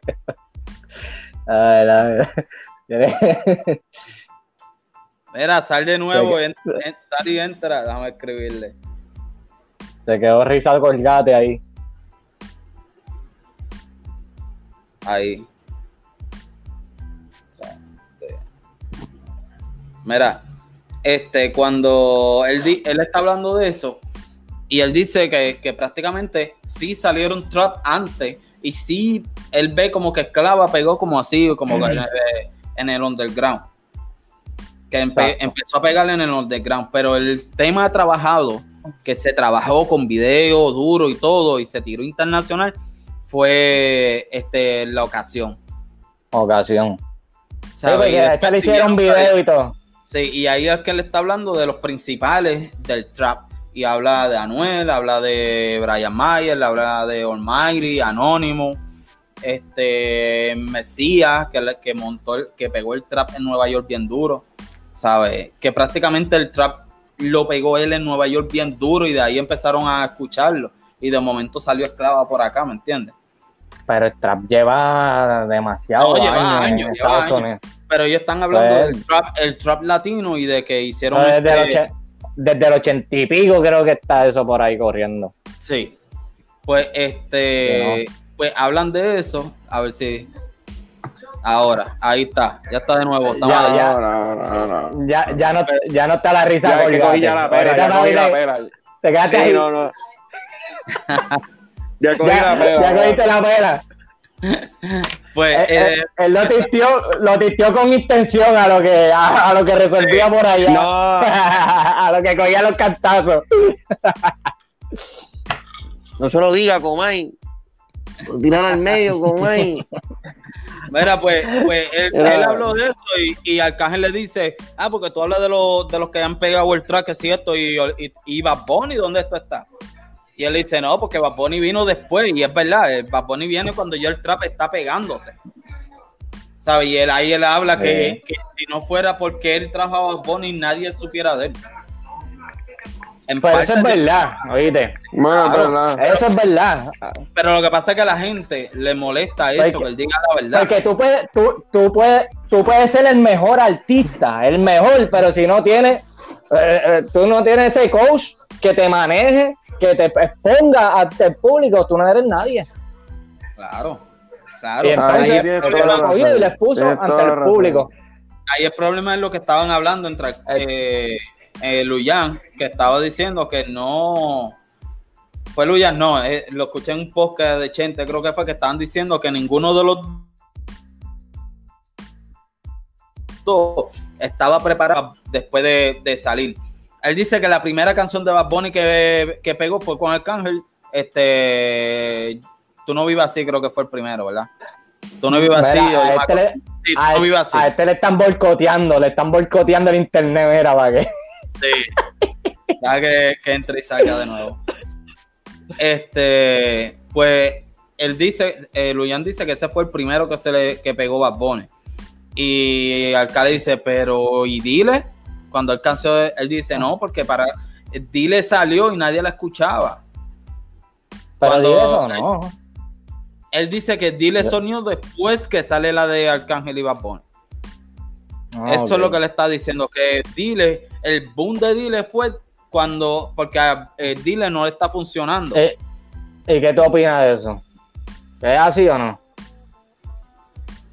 Ay, la verdad. Mira, sal de nuevo, en- en- sal y entra. Déjame escribirle. Se quedó rizado colgate ahí. Ahí. Mira, este, cuando él, él está hablando de eso, y él dice que, que prácticamente sí salieron trap antes, y sí, él ve como que Esclava pegó como así, como en, el- en el underground. Que empe- empezó a pegarle en el underground, pero el tema trabajado, que se trabajó con video duro y todo, y se tiró internacional, fue este, la ocasión. Ocasión. Sí, después ese le hicieron video y todo. Sí, y ahí es que él está hablando de los principales del trap. Y habla de Anuel, habla de Brian Mayer, habla de Almighty, Anónimo, este Mesías, que, que montó, el- que pegó el trap en Nueva York bien duro, ¿sabes? Que prácticamente el trap lo pegó él en Nueva York bien duro y de ahí empezaron a escucharlo. Y de momento salió esclava por acá, ¿me entiendes? Pero el trap lleva demasiado No, lleva años lleva años. Pero ellos están hablando Pues- del trap, el trap latino y de que hicieron. Este- desde el ochenta y pico creo que está eso por ahí corriendo. Sí. Pues este, pues hablan de eso, a ver si ahora, ahí está, ya está de nuevo, estamos Ya, ya. No, no, no, no. Ya, ya, no, ya no está la risa Ya, que colgate. cogí ya la Ahorita ya no cogí la pela. Te quedaste Sí, ahí. no, no. Ya cogí Ya, la pela. ya cogiste la pela. Pues Eh, eh, eh, él lo tistió, lo tistió con intención a lo que, a, a lo que resolvía por allá. No. a lo que cogía los cantazos. No se lo diga, Comay. Lo tiran al medio, Comay. mira, pues, pues él, habló de eso y, y Arcángel le dice, ah, porque tú hablas de los de los que han pegado el track, es cierto, y, y, y Bad Bunny, ¿dónde esto está? Y él dice, no, porque Bad Bunny vino después, y es verdad, el Bad Bunny viene cuando ya el trap está pegándose. ¿Sabes? Y él, ahí él habla que, que si no fuera porque él trajo a Bad Bunny, nadie supiera de él. En Pero eso es verdad, oíste. Bueno, Claro. pero nada. Eso es verdad. pero lo que pasa es que a la gente le molesta eso, Porque- que él diga la verdad. Porque tú puedes, tú, tú puedes, tú puedes ser el mejor artista, el mejor, pero si no tienes, eh, eh, tú no tienes ese coach que te maneje, que te exponga ante el público, tú no eres nadie. Claro, claro. Y entonces Ahí lo y les puso ante el público. ahí el problema es lo que estaban hablando entre eh, eh, Luyan, que estaba diciendo que no. Fue Luyan, no, eh, lo escuché en un podcast de Chente, creo que fue que estaban diciendo que ninguno de los dos estaba preparado después de, de salir. Él dice que la primera canción de Bad Bunny que, que pegó fue con Arcángel. Este, Tú no vivas así, creo que fue el primero, ¿verdad? Tú no vivas así. Mira, a, este le, Sí, tú a- no vivas así. a este le están boicoteando, le están boicoteando el internet, mira, para. Sí. Ya que, que entre y salga de nuevo. Este, pues, él dice, eh, Luyan dice que ese fue el primero que se le que pegó Bad Bunny. Y Alcalde dice, pero ¿y Dile? Cuando él canció, él dice, no, porque para Dile salió y nadie la escuchaba. Pero Cuando- eso, no. Él dice que Dile sonió después que sale la de Arcángel y Bad Bunny. Ah, Eso es lo que le está diciendo, que Dile, el boom de Dile fue cuando, porque a eh, Dile no le está funcionando. Eh, ¿Y qué tú opinas de eso? ¿Es así o no?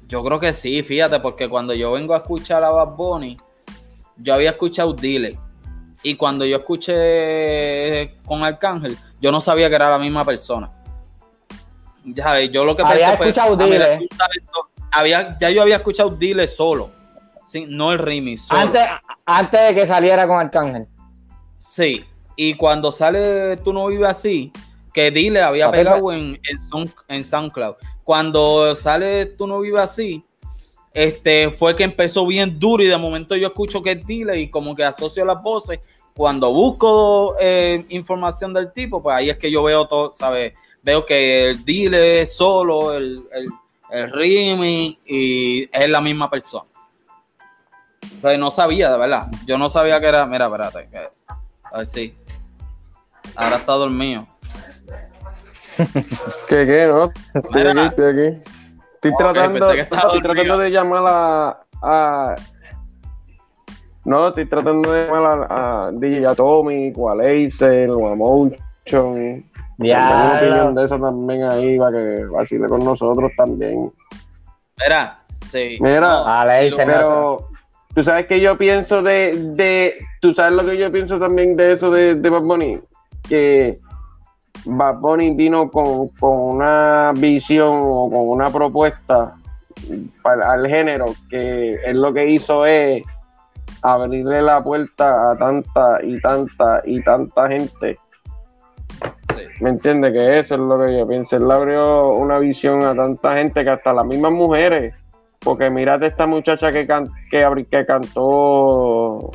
Yo creo que sí, fíjate, porque cuando yo vengo a escuchar a Bad Bunny, yo había escuchado Dile. Y cuando yo escuché con Arcángel, yo no sabía que era la misma persona. Ya, yo lo que Había pensé escuchado ah, Dile. había, ya yo había escuchado Dile solo, sí, no el remix. solo. Antes, antes de que saliera con Arcángel. Sí, y cuando sale Tú no vives así, que Dile había pegado en, en, en SoundCloud. Cuando sale Tú no vives así, este fue que empezó bien duro y de momento yo escucho que es Dile y como que asocio las voces. Cuando busco eh, información del tipo, pues ahí es que yo veo todo, ¿sabes? Veo que el Dile es solo, el, el, el y es la misma persona. Pero no sabía, de verdad. Yo no sabía que era. Mira, espérate. que- a ver si. Ahora está dormido. ¿Qué, qué, no? Estoy Mira. aquí, estoy aquí. Estoy tratando, estoy tratando de llamar a, a- No, estoy tratando de llamar a, a DJ Atomic, o a Laser, o a Motion. Ya, una opinión de eso también ahí, para que vacile con nosotros también. Mira, sí. Mira, No, se me- Pero, tú sabes que yo pienso de, de. Tú sabes lo que yo pienso también de eso de, de Bad Bunny. Que Bad Bunny vino con, con una visión o con una propuesta para, al género. Que él lo que hizo es abrirle la puerta a tanta y tanta y tanta gente. ¿Me entiendes? Que eso es lo que yo pienso. Él abrió una visión a tanta gente que hasta las mismas mujeres Porque mírate esta muchacha que, can- que, que cantó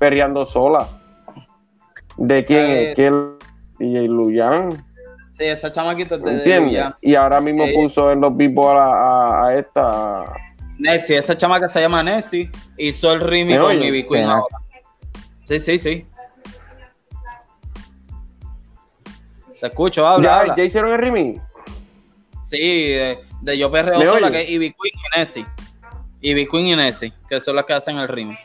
Perreando Sola. ¿De quién Eh, es? ¿Quién? DJ Luyan. Sí, esa chamaquita es de ¿Entiendes? Y ahora mismo Eh, puso en los beatbox a, a, a esta. Nessie, esa chama que se llama Nessie, hizo el remix ¿Me con? Ivy Queen ahora. Sí, sí, sí. Te escucho, habla, ¿Ya, habla. ¿Ya hicieron el remix? Sí, de, de Yo Perreo ¿Me Sola, que es Ivy Queen y Nessie. Ivy Queen y Nessie, que son las que hacen el remix.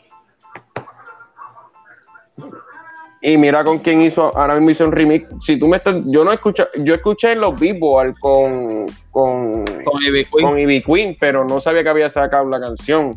Y mira con quién hizo, ahora mismo hizo un remix. Si tú me estás, yo no escuché, yo escuché en los beatbox con, con, Con Ivy Queen. con Ivy Queen, pero no sabía que había sacado la canción.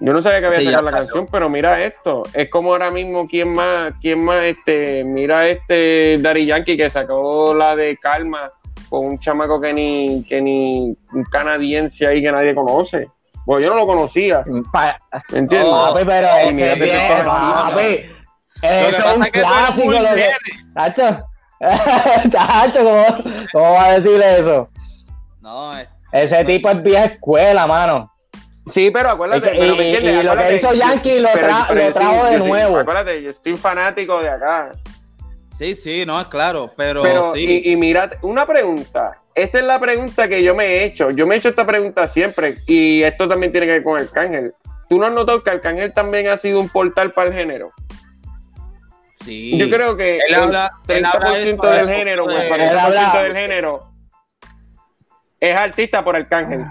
Yo no sabía que había Sí, sacado la salió. canción, pero mira esto. Es como ahora mismo quién más, quién más, este, mira este Daddy Yankee que sacó la de Calma con un chamaco que ni, que ni un canadiense ahí que nadie conoce. Pues yo no lo conocía, Pa- ¿me entiendes? Oh, papi, pero oh, es mira que que bien, esto es papi. Eso es un clásico. Lo que... Tacho, Tacho, ¿cómo, ¿cómo va a decir eso? No, es- Ese tipo es vieja escuela, mano. Sí, pero acuérdate, Y pero ¿me y- entiendes? y lo que Acuérdate, hizo Yankee lo tra- pero lo yo trajo de nuevo. Acuérdate, yo estoy fanático de acá. sí, sí, no, es claro, pero, Pero, sí. y, y mira, una pregunta. Esta es la pregunta que yo me he hecho. Yo me he hecho esta pregunta siempre. Y esto también tiene que ver con Arcángel. ¿Tú no has notado que Arcángel también ha sido un portal para el género? Sí. Yo creo que Él habla- el él habla 30% eso, del de- género, o el él 40% habla- del género es artista por Arcángel.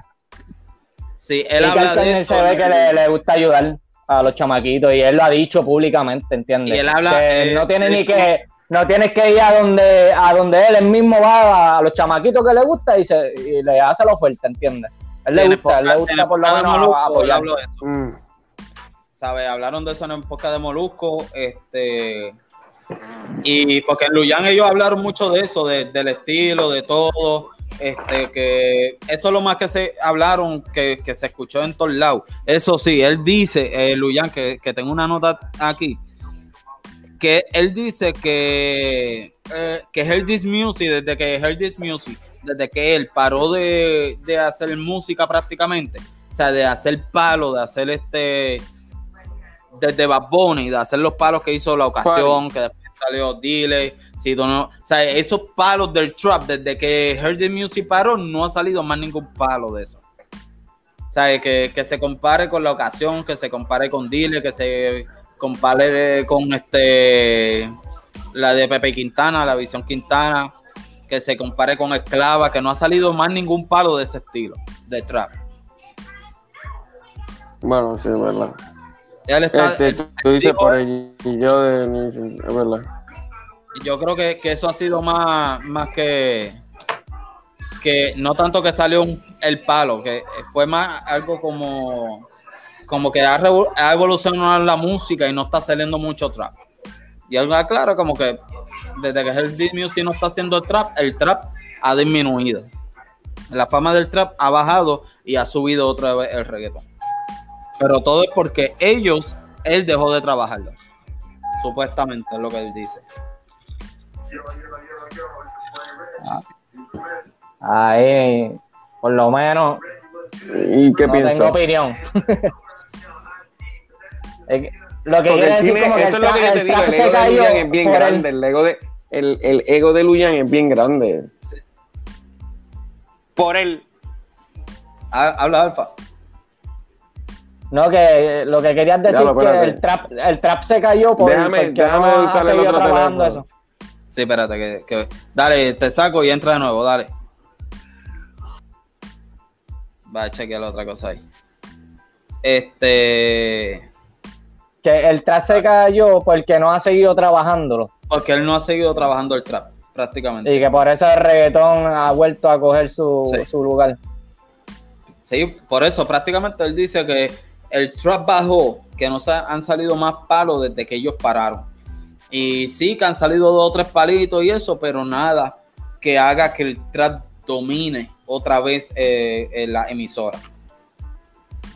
Sí, él Y habla de esto, se ve que le, le gusta ayudar a los chamaquitos y él lo ha dicho públicamente, ¿entiendes? Y él habla, Que eh, no tiene ni que no tienes que ir a donde a donde él, él mismo va a los chamaquitos que le gusta y, se, y le hace la oferta, ¿entiendes? Él Sí, le gusta, él le gusta por lo menos a- a ¿sabes? Hablaron de eso en el de Molusco, este, y porque en Luyan ellos hablaron mucho de eso, de- del estilo, de todo, este, que eso es lo más que se hablaron, que, que se escuchó en todos lados. Eso sí, él dice, eh, Luyan, que, que tengo una nota aquí, que él dice que, eh, que Heard This Music, desde que Heard This Music, desde que él paró de, de hacer música prácticamente, o sea, de hacer palo, de hacer este, desde Bad Bunny, de hacer los palos que hizo la ocasión, que después salió Dile, si no, o sea, esos palos del trap, desde que Heard This Music paró, no ha salido más ningún palo de eso. O sea, que, que se compare con la ocasión, que se compare con Dile, que se compare con este la de Pepe Quintana, la visión Quintana, que se compare con Esclava, que no ha salido más ningún palo de ese estilo, de trap. Bueno, sí, es verdad. Él está, Este, él- tú, tú dices digo, por el y yo de es verdad. yo creo que, que eso ha sido más, más que que no tanto que salió un- el palo, que fue más algo como como que ha, ha evolucionado la música y no está saliendo mucho trap. Y algo claro, como que desde que el Deep Music no está haciendo el trap, el trap ha disminuido. La fama del trap ha bajado y ha subido otra vez el reggaetón. Pero todo es porque ellos, él dejó de trabajarlo. Supuestamente es lo que él dice. Ahí, por lo menos, ¿Y qué no piensas? tengo opinión. Es lo que Porque quiere decir tiene- como que esto el, es lo que te el digo, trap el se ego de es bien grande, él. el ego de el, el ego de Luyan es bien grande. Por él. Ha- Habla, Alfa. No, que lo que querías decir es que el trap, el trap se cayó por Déjame- porque déjame no ha el seguido otro trabajando teléfono. eso. Sí, espérate, que, que- Dale, te saco y entra de nuevo, dale. Va a chequear la otra cosa ahí. Este. Que el trap se cayó porque no ha seguido trabajándolo. Porque él no ha seguido trabajando el trap, prácticamente. Y que por eso el reggaetón ha vuelto a coger su, Sí. su lugar. Sí, por eso prácticamente él dice que el trap bajó, que no se han salido más palos desde que ellos pararon. Y sí que han salido dos o tres palitos y eso, pero nada que haga que el trap domine otra vez eh, en la emisora.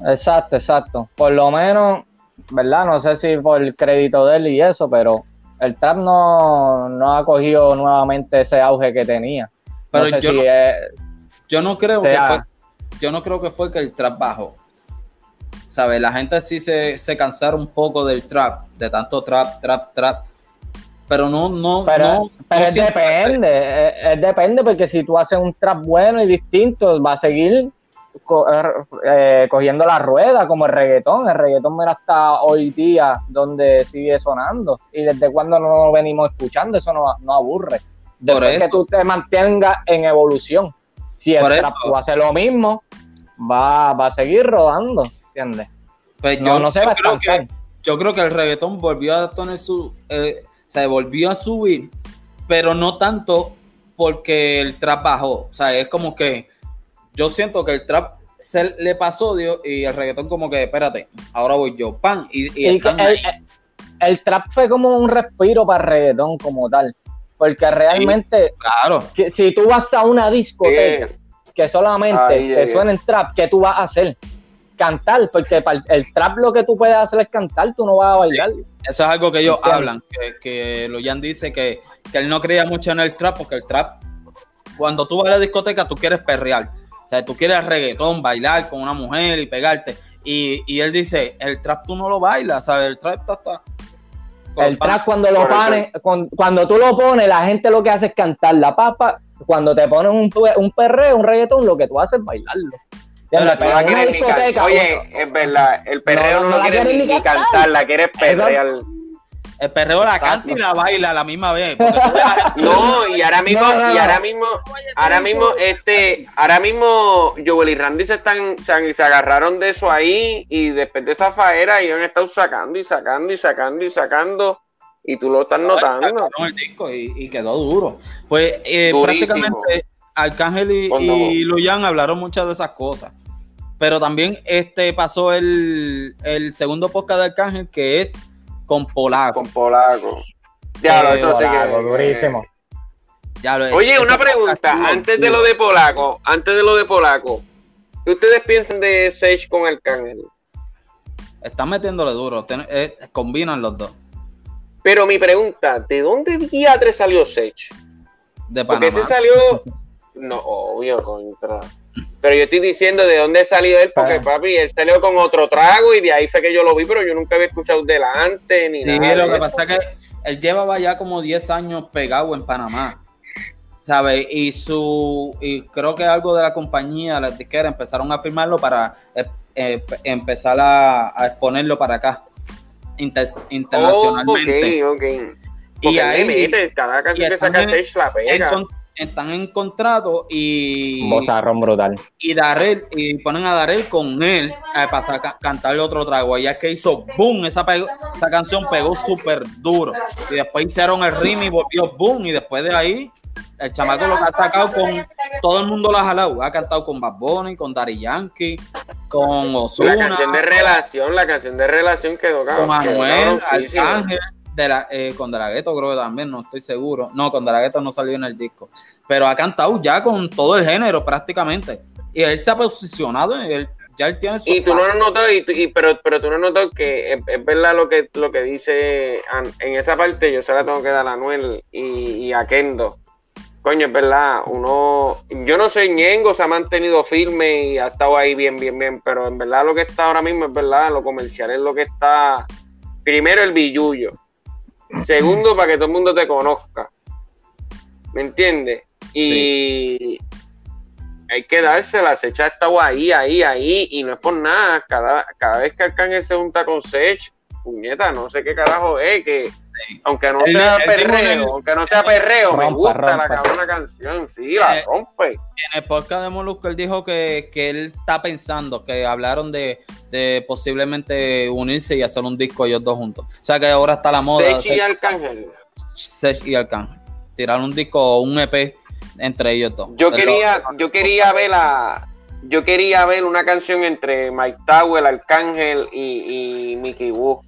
Exacto, exacto. Por lo menos, ¿verdad? No sé si por el crédito de él y eso, pero el trap no, no ha cogido nuevamente ese auge que tenía. Pero no sé yo, si no, es- yo no creo sea- que fue, yo no creo que fue que el trap bajó. ¿Sabes? La gente sí se, se cansaron un poco del trap, de tanto trap, trap, trap. Pero no, no, Pero, no. pero no es siempre- depende, es, es depende porque si tú haces un trap bueno y distinto, va a seguir co- eh, cogiendo la rueda como el reggaetón. El reggaetón mira hasta hoy día donde sigue sonando. Y desde cuando no lo venimos escuchando, eso no, no aburre. Después que tú te mantengas en evolución. Si el trap eso. tú haces lo mismo, va, va a seguir rodando, ¿entiendes? Pues No, yo, no se yo va creo que, yo creo que el reggaetón volvió a tener su. eh, se volvió a subir, pero no tanto porque el trap bajó. O sea, es como que yo siento que el trap se le pasó Dios y el reggaetón, como que, espérate, ahora voy yo, pan. Y, y Y el, trap fue como un respiro para el reggaetón como tal. Porque realmente, claro. que si tú vas a una discoteca que solamente te suena el trap, ¿qué tú vas a hacer? Cantar, porque el, trap lo que tú puedes hacer es cantar, tú no vas a bailar. Eso es algo que ellos hablan, que, que Luyan dice que, que él no creía mucho en el trap, porque el trap, cuando tú vas a la discoteca, tú quieres perrear. O sea, tú quieres reggaetón, bailar con una mujer y pegarte. Y, y él dice, el trap tú no lo bailas, ¿sabes? El trap está... El trap cuando lo pones, cuando, cuando tú lo pones, la gente lo que hace es cantar la papa. Cuando te ponen un, un perreo, un reggaetón, lo que tú haces es bailarlo. Oye, es verdad, el perreo No, no, no lo la quieres ni, ni cantar. cantar, la quieres perrear. El perreo la canta y la baila a la misma vez. la No, y ahora mismo, No, no, y ahora mismo, ahora mismo, este, ahora mismo Joel y Randy se están, se, se agarraron de eso ahí y después de esa faera ellos han estado sacando y sacando y sacando y sacando y tú lo estás notando. el disco y, y quedó duro. Pues eh, prácticamente Arcángel y, Cuando- y Luyan hablaron muchas de esas cosas. Pero también este pasó el, el segundo podcast de Arcángel que es con Polaco. Con polaco. Ya, Eh, eso que. Durísimo. Ya lo- Oye, una pregunta, antes de lo de polaco, antes de lo de polaco, ¿qué ustedes piensan de Sage con Arcángel? Están metiéndole duro. ten- eh, combinan los dos. Pero mi pregunta, ¿de dónde diatre salió Sage? De Porque Panamá. ese salió. No, obvio, contra. Pero yo estoy diciendo de dónde salió él, porque Ah. papi, él salió con otro trago y de ahí fue que yo lo vi, pero yo nunca había escuchado delante ni Sí, nada. lo que pasa es que él llevaba ya como 10 años pegado en Panamá. ¿Sabes? Y su y creo que algo de la compañía, la disquera, empezaron a firmarlo para eh, eh, empezar a, a exponerlo para acá inter- internacionalmente. Oh, ok, ok. Y Porque él ahí- mete, cada canción y que saca Sage la pega. Están en contrato y, Un bozarrón brutal. y Darrell y ponen a Darrell con él eh, para saca- cantarle otro trago. Allá es que hizo boom, esa, pegó- esa canción pegó súper duro. Y después hicieron el ritmo y volvió boom. Y después de ahí, el chamaco lo que ha sacado con todo el mundo lo ha jalado. Ha cantado con Bad Bunny, con Daddy Yankee, con La Ozuna, canción de relación, la canción de relación quedó con Manuel. Arcángel, de la, eh, con De La Ghetto creo que también, no estoy seguro. No, con De La Ghetto no salió en el disco. Pero ha cantado ya con todo el género prácticamente. Y él se ha posicionado, él, ya él tiene su Y tú no lo notas, y, pero, pero tú no notas que es, es verdad lo que, lo que dice en esa parte, yo se la tengo que dar a Anuel y, y a Kendo. Coño, es verdad, uno, yo no soy ñengo, se ha mantenido firme y ha estado ahí bien, bien, bien, pero en verdad lo que está ahora mismo es verdad, lo comercial es lo que está, primero el billullo, segundo para que todo el mundo te conozca, ¿me entiendes? Y hay que dársela, Sech ha estado ahí, ahí, ahí, y no es por nada, cada, cada vez que Arcángel se junta con Sech, puñeta, no sé qué carajo es, que aunque no sea perreo, aunque no sea perreo, me Rompa, gusta la cabrona canción, sí, la Eh, rompe. En el podcast de Molusco él dijo que, que él está pensando, que hablaron de, de posiblemente unirse y hacer un disco ellos dos juntos. O sea que ahora está la moda. Sech y Arcángel. Sech y Arcángel. Tirar un disco o un EP entre ellos dos. Yo quería, yo quería ver la, yo quería ver una canción entre Mike Tower, Arcángel y, y Mickey Wu.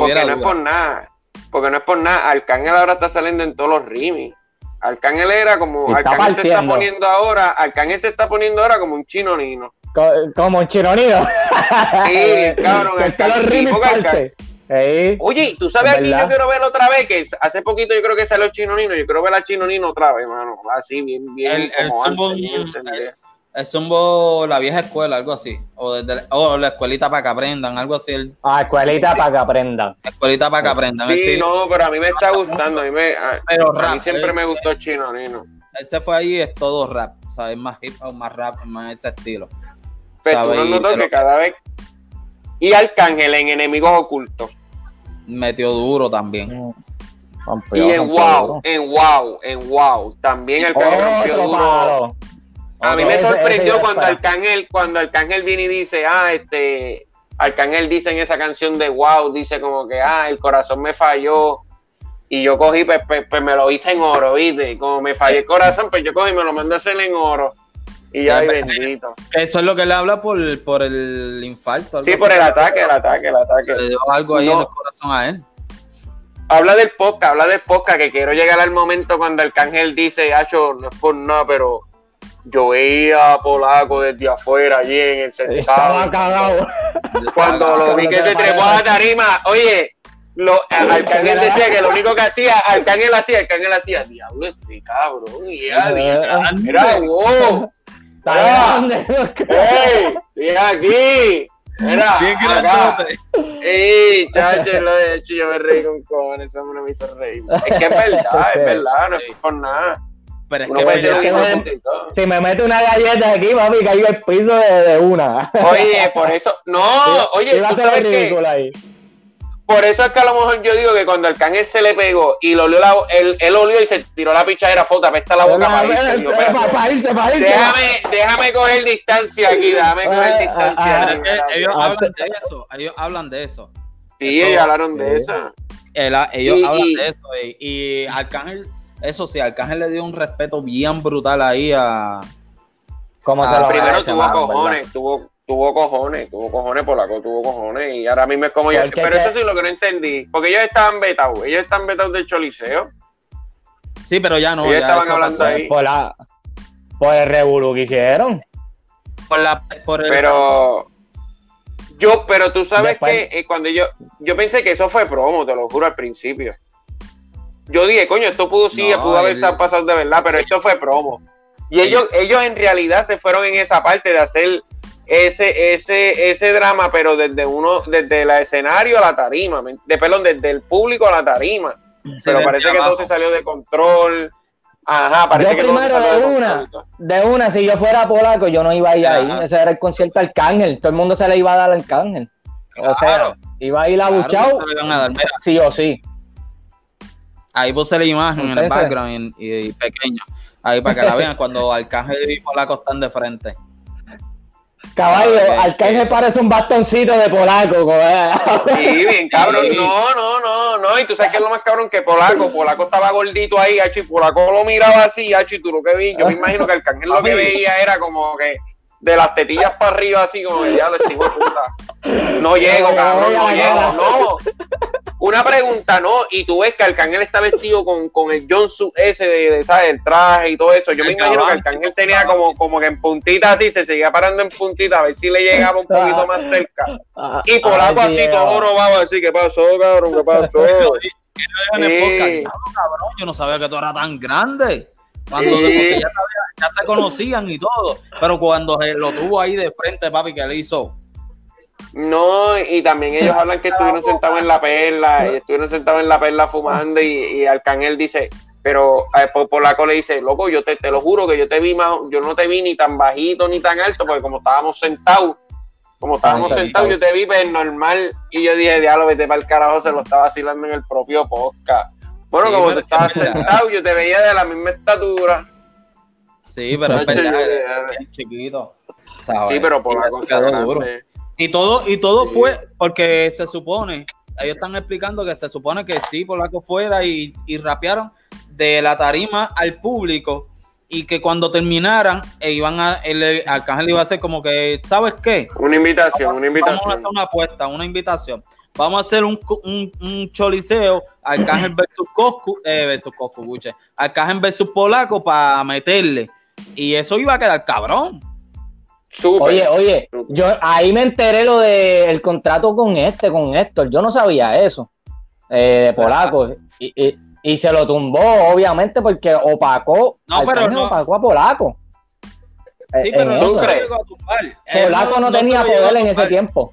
Porque no es por nada. Porque no es por nada. Arcángel ahora está saliendo en todos los remix. Arcángel era como. Está Arcángel se está poniendo ahora. Arcángel se está poniendo ahora como un chino nino. Co- Como un chironino. Sí, cabrón, los el. Ey, Oye, ¿tú sabes Es a quién verdad. yo quiero ver otra vez? Que hace poquito yo creo que salió Chino Nino. Yo quiero ver a Chino Nino otra vez, mano. Así, bien, bien. El- el como antes, bien. Es Zumbo la vieja escuela, algo así. O, desde, o la escuelita para que aprendan, algo así. El, Ah, escuelita para que aprendan. escuelita para que aprendan. Sí, no, pero a mí me está gustando. A mí, me, a, Pero a mí rap, siempre eh, me gustó Chino Nino. ese fue ahí, es todo rap. ¿Sabes? Más hip hop, más rap, más ese estilo. Pero tú no Y- notas pero que cada vez. Y Arcángel en Enemigos Ocultos. metió duro también. Mm. Rompió, Y en rompió Wow, duro. en Wow, en Wow. También Arcángel rompió Otro duro. palo. A mí me sorprendió ese ya cuando. Arcángel, cuando Arcángel viene y dice, ah, este, Arcángel dice en esa canción de Wow, dice como que, ah, el corazón me falló. Y yo cogí, pues, pues, pues, me lo hice en oro, ¿viste? Como me falló el corazón, pues yo cogí y me lo mandé a hacer en oro. Y Sí, ay, pero- bendito. Eso es lo que le habla por, por el infarto. algo Sí, así. por el ataque, el ataque, el ataque. Le dio algo ahí No. en el corazón a él. Habla del podcast, habla del podcast, que quiero llegar al momento cuando Arcángel dice, Hacho, no es por nada, pero yo veía a Polaco desde afuera allí en el Estaba sentado. cagado. Cuando lo vi que se trepó a la tarima, oye, lo, Arcángel decía que lo único que hacía, Arcángel hacía, Arcángel hacía, diablo, este cabrón, y ya, Eh, era wow, Está Ah. grande. ¡Ey! ¡Estoy aquí! Mira, Bien grandote. ¡Ey, chacho! Lo de hecho, yo me reí con cojones, eso me hizo reír. Es que es verdad, es verdad, no es por nada. Pero es Uno que puede ser que-. Si me mete una galleta aquí, papi, caigo al piso de, de una. Oye, por eso, no, oye, Iba a tú ser sabes que, ridículo ahí. por eso es que a lo mejor yo digo que cuando el cángel se le pegó y lo olió la, él, él olió y se tiró la pichadera foto, apesta la boca para irse. espérate, Para irse, para irse. Déjame, déjame coger distancia aquí, déjame coger Ah, distancia. ah, pero es que ellos Ah, hablan de eso. Ellos hablan de eso. Sí, eso- ellos hablaron de eso. El- ellos Y- hablan y- de eso. Y, y Arcángel, eso sí, Arcángel le dio un respeto bien brutal ahí a. ¿Cómo Ah, se lo Primero tuvo mano, cojones, tuvo, tuvo cojones, tuvo cojones polaco, tuvo cojones y ahora mismo es como yo. Pero que- eso sí es lo que no entendí, porque ellos estaban vetados, ellos están vetados del choliseo. Sí, pero ya no. Ellos ya estaban eso hablando pasó. ahí. Por, la, por el revolú que hicieron. Por la, por el- Pero yo, pero tú sabes Después- que eh, cuando yo, yo pensé que eso fue promo, te lo juro al principio. Yo dije, coño, esto pudo sí, No, pudo haber pasado de verdad, pero esto fue promo. Y ellos, ellos en realidad se fueron en esa parte de hacer ese, ese, ese drama, pero desde uno, desde el escenario a la tarima, ¿me- de perdón, desde el público a la tarima. se Pero parece que todo se salió de control. Ajá, parece Yo que todo se primero salió de de una. De una, si yo fuera polaco, yo no iba a ir ahí. Ese era el concierto Arcángel. Todo el mundo se le iba a dar al Arcángel. O sea, Claro. iba a ir Claro, a. Mira, sí o sí. Ahí puse la imagen en el background y, y pequeño. Ahí para que la vean cuando Arcángel y Polaco están de frente. Caballo, Ah, Arcángel eso. parece un bastoncito de polaco. co- Sí, bien cabrón. Sí. No, no, no, no. Y tú sabes que es lo más cabrón que Polaco. Polaco estaba gordito ahí, hacho, y Polaco lo miraba así, hacho, y tú lo que vi. Yo me imagino que Arcángel lo que veía era como que de las tetillas para arriba, así como que ya lo de puta. No llego, cabrón, no llego. No. Una pregunta, ¿no? Y tú ves que Arcángel está vestido con, con el jumpsuit ese de, de, ¿sabes? El traje y todo eso. Yo me imagino que caballo, Arcángel el tenía como, como que en puntita así, se seguía parando en puntita a ver si le llegaba un poquito más cerca. Ah, Y Polaco ay, así, todo robado, así, ¿qué pasó, cabrón? ¿Qué pasó? Sí. podcast, "Diablo, cabrón, yo no sabía que tú eras tan grande. Cuando porque ya, ya se conocían y todo, pero cuando se lo tuvo ahí de frente, papi, que le hizo. No, y también ellos hablan que estuvieron sentados en la perla, y estuvieron sentados en la perla fumando, y, y Arcángel dice, pero eh, Po- Polaco le dice, loco, yo te, te lo juro que yo te vi más, yo no te vi ni tan bajito ni tan alto, porque como estábamos sentados, como estábamos Ay, sentados, yo te vi pues normal, y yo dije, diablo, vete para el carajo, se lo estaba vacilando en el propio podcast. Bueno, Sí, como tú estabas sentado, yo te veía de la misma estatura. Sí, pero es verdad, yo- es bien chiquito. ¿sabes? Sí, pero Polaco Y quedó duro. grande. Y todo, y todo Sí. fue porque se supone, ellos están explicando que se supone que sí, Polaco fuera y, y rapearon de la tarima al público y que cuando terminaran, eh, iban a, el Arcángel iba a hacer como que, ¿sabes qué? Una invitación, una Vamos a invitación. hacer una apuesta, una invitación. Vamos a hacer un, un, un choliseo, Arcángel versus Coscu, eh, versus Coscu, buche. Arcángel versus Polaco para meterle. Y eso iba a quedar cabrón. Súper. Oye, oye, yo ahí me enteré lo del contrato con este, con Héctor. Yo no sabía eso. eh, de polaco. Y, y- y se lo tumbó, obviamente, porque opacó. No, pero no. opacó a polaco. Sí, pero él no lo llegó a tumbar. Polaco no tenía poder en ese tiempo.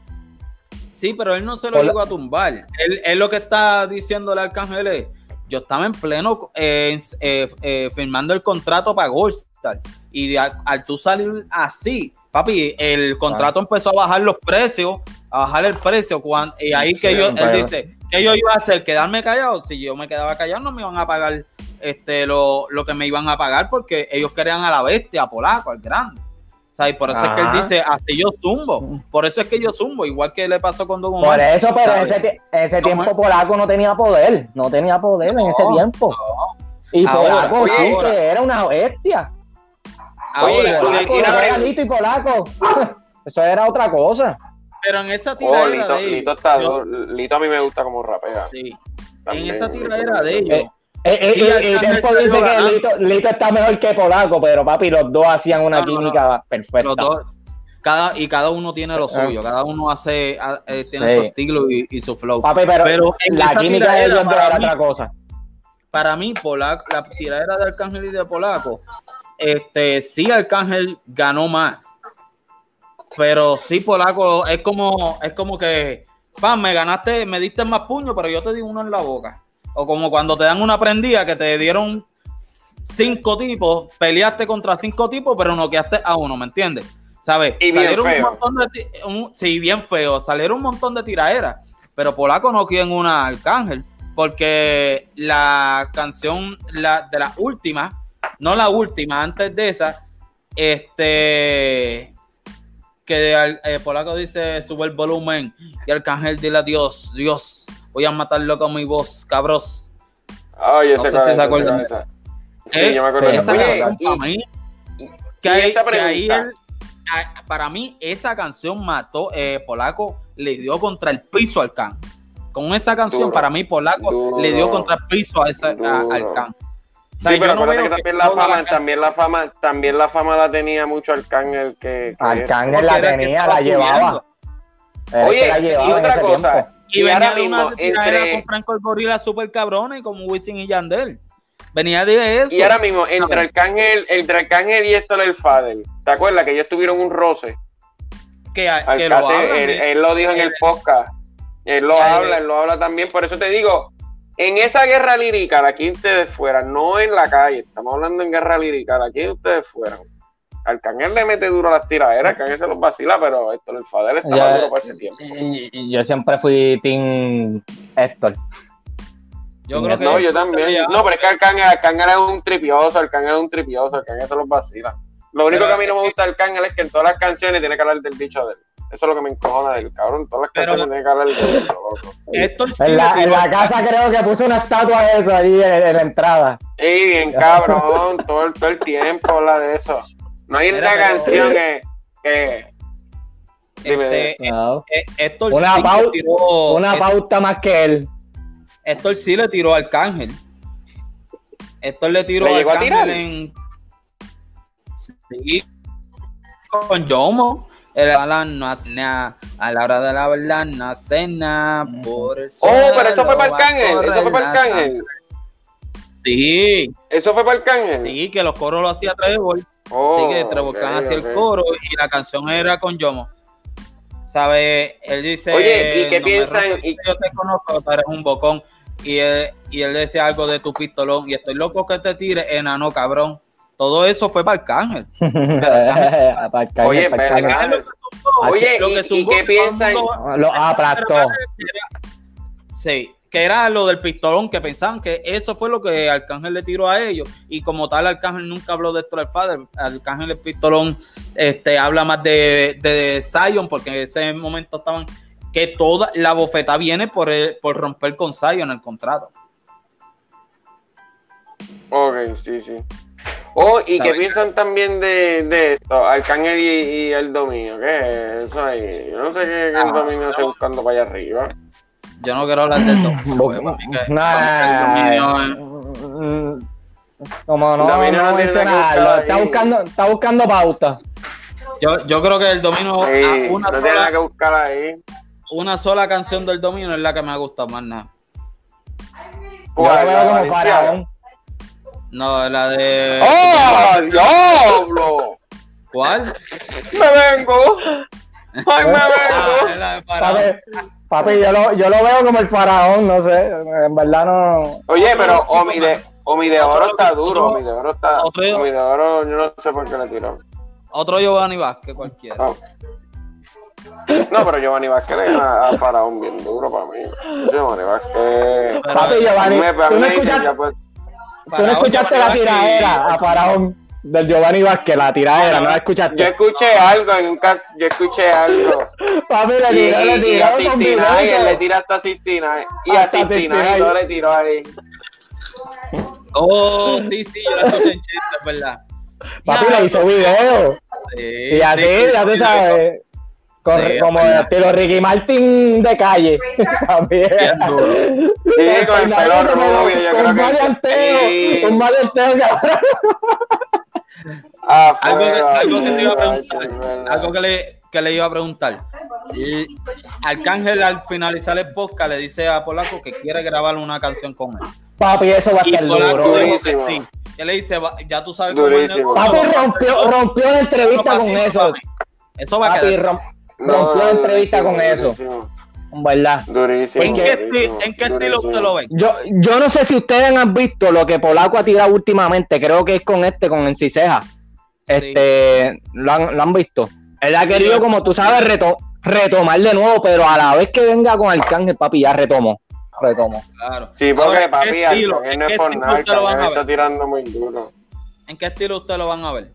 Sí, pero él no se lo llegó a tumbar. Él, él lo que está diciéndole al Arcángel es, yo estaba en pleno eh, eh, eh, firmando el contrato para Goldstar y de al, al tú salir así, papi, el contrato empezó a bajar los precios, a bajar el precio cuan- y ahí que Sí, yo, él dice, que yo iba a hacer? ¿Quedarme callado? Si yo me quedaba callado no me iban a pagar este, lo, lo que me iban a pagar porque ellos querían a la bestia, a Polaco, al grande. Y por eso es que él dice, así yo zumbo. Por eso es que yo zumbo, igual que le pasó con Don Por eso, pero en ¿sabes? ese, ese tiempo. Polaco no tenía poder. No tenía poder en ese No, tiempo. Y Ahora, Polaco sí que era una bestia. Ahora, Oye, Polaco, y Polaco. Eso era otra cosa. pero en esa Oh, tiradera Lito, de ellos, Lito está yo-. Lito a mí me gusta como rapea. sí, en esa tiradera de ellos, Eh, eh, Sí, y- y Arcángel Tempo salió dice que. Lito, Lito está mejor que Polaco, pero papi, los dos hacían una No, no, no. química perfecta. los dos, cada, y cada uno tiene lo Ah. suyo, cada uno hace, eh, tiene Sí. su estilo y, y su flow. Papi, pero, Pero la química de ellos era otra cosa. Para mí, Polaco, la tiradera de Arcángel y de Polaco, este, sí Arcángel ganó más. Pero sí, Polaco, es como, es como que, pan, me ganaste, me diste más puño, pero yo te di uno en la boca. O como cuando te dan una prendida que te dieron cinco tipos, peleaste contra cinco tipos, pero noqueaste a uno, ¿me entiendes? ¿Sabes? Y bien Salieron un feo. montón de un- sí, bien feo. Salieron un montón de tiraderas, pero Polaco no quiere una Arcángel, porque la canción la, de la última, no la última, antes de esa, este que al- eh, Polaco dice sube el volumen y Arcángel dile a Dios, Dios, voy a matarlo con mi voz, cabros. Ay, No ese sé si se acuerdan. Sí, Eh, yo me acuerdo. de esa canción y- para mí, y que ahí, esta que ahí pregunta, él- a- para mí esa canción mató, eh, Polaco le dio contra el piso al can. Con esa canción, Duro, para mí, Polaco duro, le dio contra el piso a ese, a- duro. al can. O sea, Sí, pero no que también la fama, también la fama, también la fama la tenía mucho Arcángel que, que Arcángel la tenía, la llevaba. Oye, la y llevaba en otra cosa, tiempo. Y, Y venía ahora de una mismo, entre- con Franco el Gorila super cabrón y como Wisin y Yandel. Venía de eso. Y ahora mismo, entre Arcángel, entre Arcángel y esto el Fader, ¿te acuerdas que ellos tuvieron un roce? que, que lo hablan, él, él lo dijo en el podcast. Él lo habla, de- él lo habla también. Por eso te digo, en esa guerra lírica, aquí ustedes fueran, no en la calle, estamos hablando en guerra lírica, aquí ustedes fueran. Arcángel le mete duro a las tiraderas, Arcángel se los vacila, pero esto el Fader está más duro para ese tiempo. Y, y yo siempre fui Team Héctor. Yo creo que No, yo también. sería- No, pero es que Arcángel, Arcángel es un tripioso, Arcángel es un tripioso, Arcángel se los vacila. Lo único Pero- que a mí no me gusta de Arcángel es que en todas las canciones tiene que hablar del bicho de él. Eso es lo que me encojona del cabrón. En todas las Pero- canciones tiene que hablar del bicho, loco. Héctor sí En la, en casa creo que puso una estatua de eso ahí en, en la entrada. Sí, bien cabrón, todo, el- todo el tiempo habla de eso. No hay Mira, una pero- canción que, que dime, Este, No. eh, Héctor Una sí le pau- tiró. Una Héctor- pauta más que él. Héctor sí le tiró al Arcángel. Héctor le tiró ¿Le al llegó a Arcángel tirar? en. Sí. Con Yomo. El ala no hace nada. A la hora de la verdad no hace nada. Por el Oh, pero eso fue para va a Arcángel, eso fue para Arcángel. sangre. Sí, Eso fue para Arcángel. sí, que los coros lo hacía Trevor. Oh, sí, que Trevor ok, Clan hacía el coro y la canción era con Yomo. ¿Sabe? Él dice. Oye, ¿y qué "No piensan? Y- Yo te conozco, tú eres un bocón. Y él, y él decía algo de tu pistolón. Y estoy loco que te tire, enano cabrón. Todo eso fue para Arcángel. Para Arcángel, Oye, para pero- Arcángel. Arcángel lo que zumbó, Oye, lo ¿y- que y zumbó, qué piensan? Lo aplastó. Sí, que era lo del pistolón, que pensaban que eso fue lo que Arcángel le tiró a ellos. Y como tal, Arcángel nunca habló de esto del padre. Arcángel el pistolón este, habla más de, de Zion, porque en ese momento estaban que toda la bofeta viene por, el- por romper con Zion el contrato. Ok, sí, sí. Oh, ¿y qué piensan también de, de esto? Arcángel y, y el dominio, ¿qué es eso ahí? Yo no sé qué, qué el Ah, dominio no. buscando para allá arriba. Yo no quiero hablar del dominio. Nah, Como no, no no mencionarlo, está buscando, está buscando pauta. Yo, yo creo que el dominio, Sí, ah, una, no que sola, buscar ahí. una sola canción del dominio es la que me ha gustado más nada. Yo ¿Cuál? lo ¿La veo como Valenciaga? faraón. No, la de. ¡Oh, diablo! ¿Cuál? ¡Me vengo! ¡Ay, me Ah, vengo! es la de Faraón. Papi, yo, lo, yo lo veo como el faraón, no sé. En verdad no. Oye, pero Omi de, Omi de Oro está duro. Omi de Oro está. Otro- Omi de Oro, yo no sé por qué le tiró. Otro Giovanni Vázquez cualquiera. Ah. No, pero Giovanni Vázquez le gana a Faraón bien duro para mí. Giovanni Vázquez. Papi, Giovanni, Me- a tú no escuchaste, ya, pues, tú no escuchaste la tiradera a faraón del Giovanni Vázquez, la tiradera, no la yo escuchaste. escuché algo en un cas yo escuché algo. Papi, le Y, tiró, le y, y tiró a con 69, video. él le tira hasta 69. Y a Hasta 69 69. todo le tiró ahí. Oh, sí, sí, yo la escuché en chiste, es verdad. Papi le hizo video. sí, Y así, sí, ya tú sabes. Corre- Sí, como estilo Ricky Martin de calle. También. Sí, con el pelo rubio, yo con creo que. maleanteo. Un maleanteo, cabrón. Ah, Algo que, fuego, algo que te iba a fuego, preguntar, es verdad. algo que le, que le iba a preguntar. Y Arcángel al finalizar el podcast le dice a Polaco que quiere grabar una canción con él. Papi, eso va a estar Polaco duro. dijo que Durísimo. sí. Le dice, "Va- ya tú sabes cómo es Papi rompió, hacerlo". rompió la entrevista con papi, eso. papi, Eso va a Papi, quedar. No, rompió la entrevista durísimo, con eso. Durísimo, ¿Verdad? Durísimo. ¿En qué, durísimo, en qué estilo usted lo ve? Yo, yo no sé si ustedes han visto lo que Polaco ha tirado últimamente. Creo que es con este, con Enciseja. Este, ¿lo, han, lo han visto. Él ha Sí, querido, yo- como tú sabes, reto- retomar de nuevo, pero a la vez que venga con Arcángel, papi, ya retomó. Retomó. Claro. Sí, porque Ahora, ¿en papi? Arcángel ¿En no es por nada, ustedes lo van a Arcángel está tirando muy duro. ¿En qué estilo ustedes lo van a ver?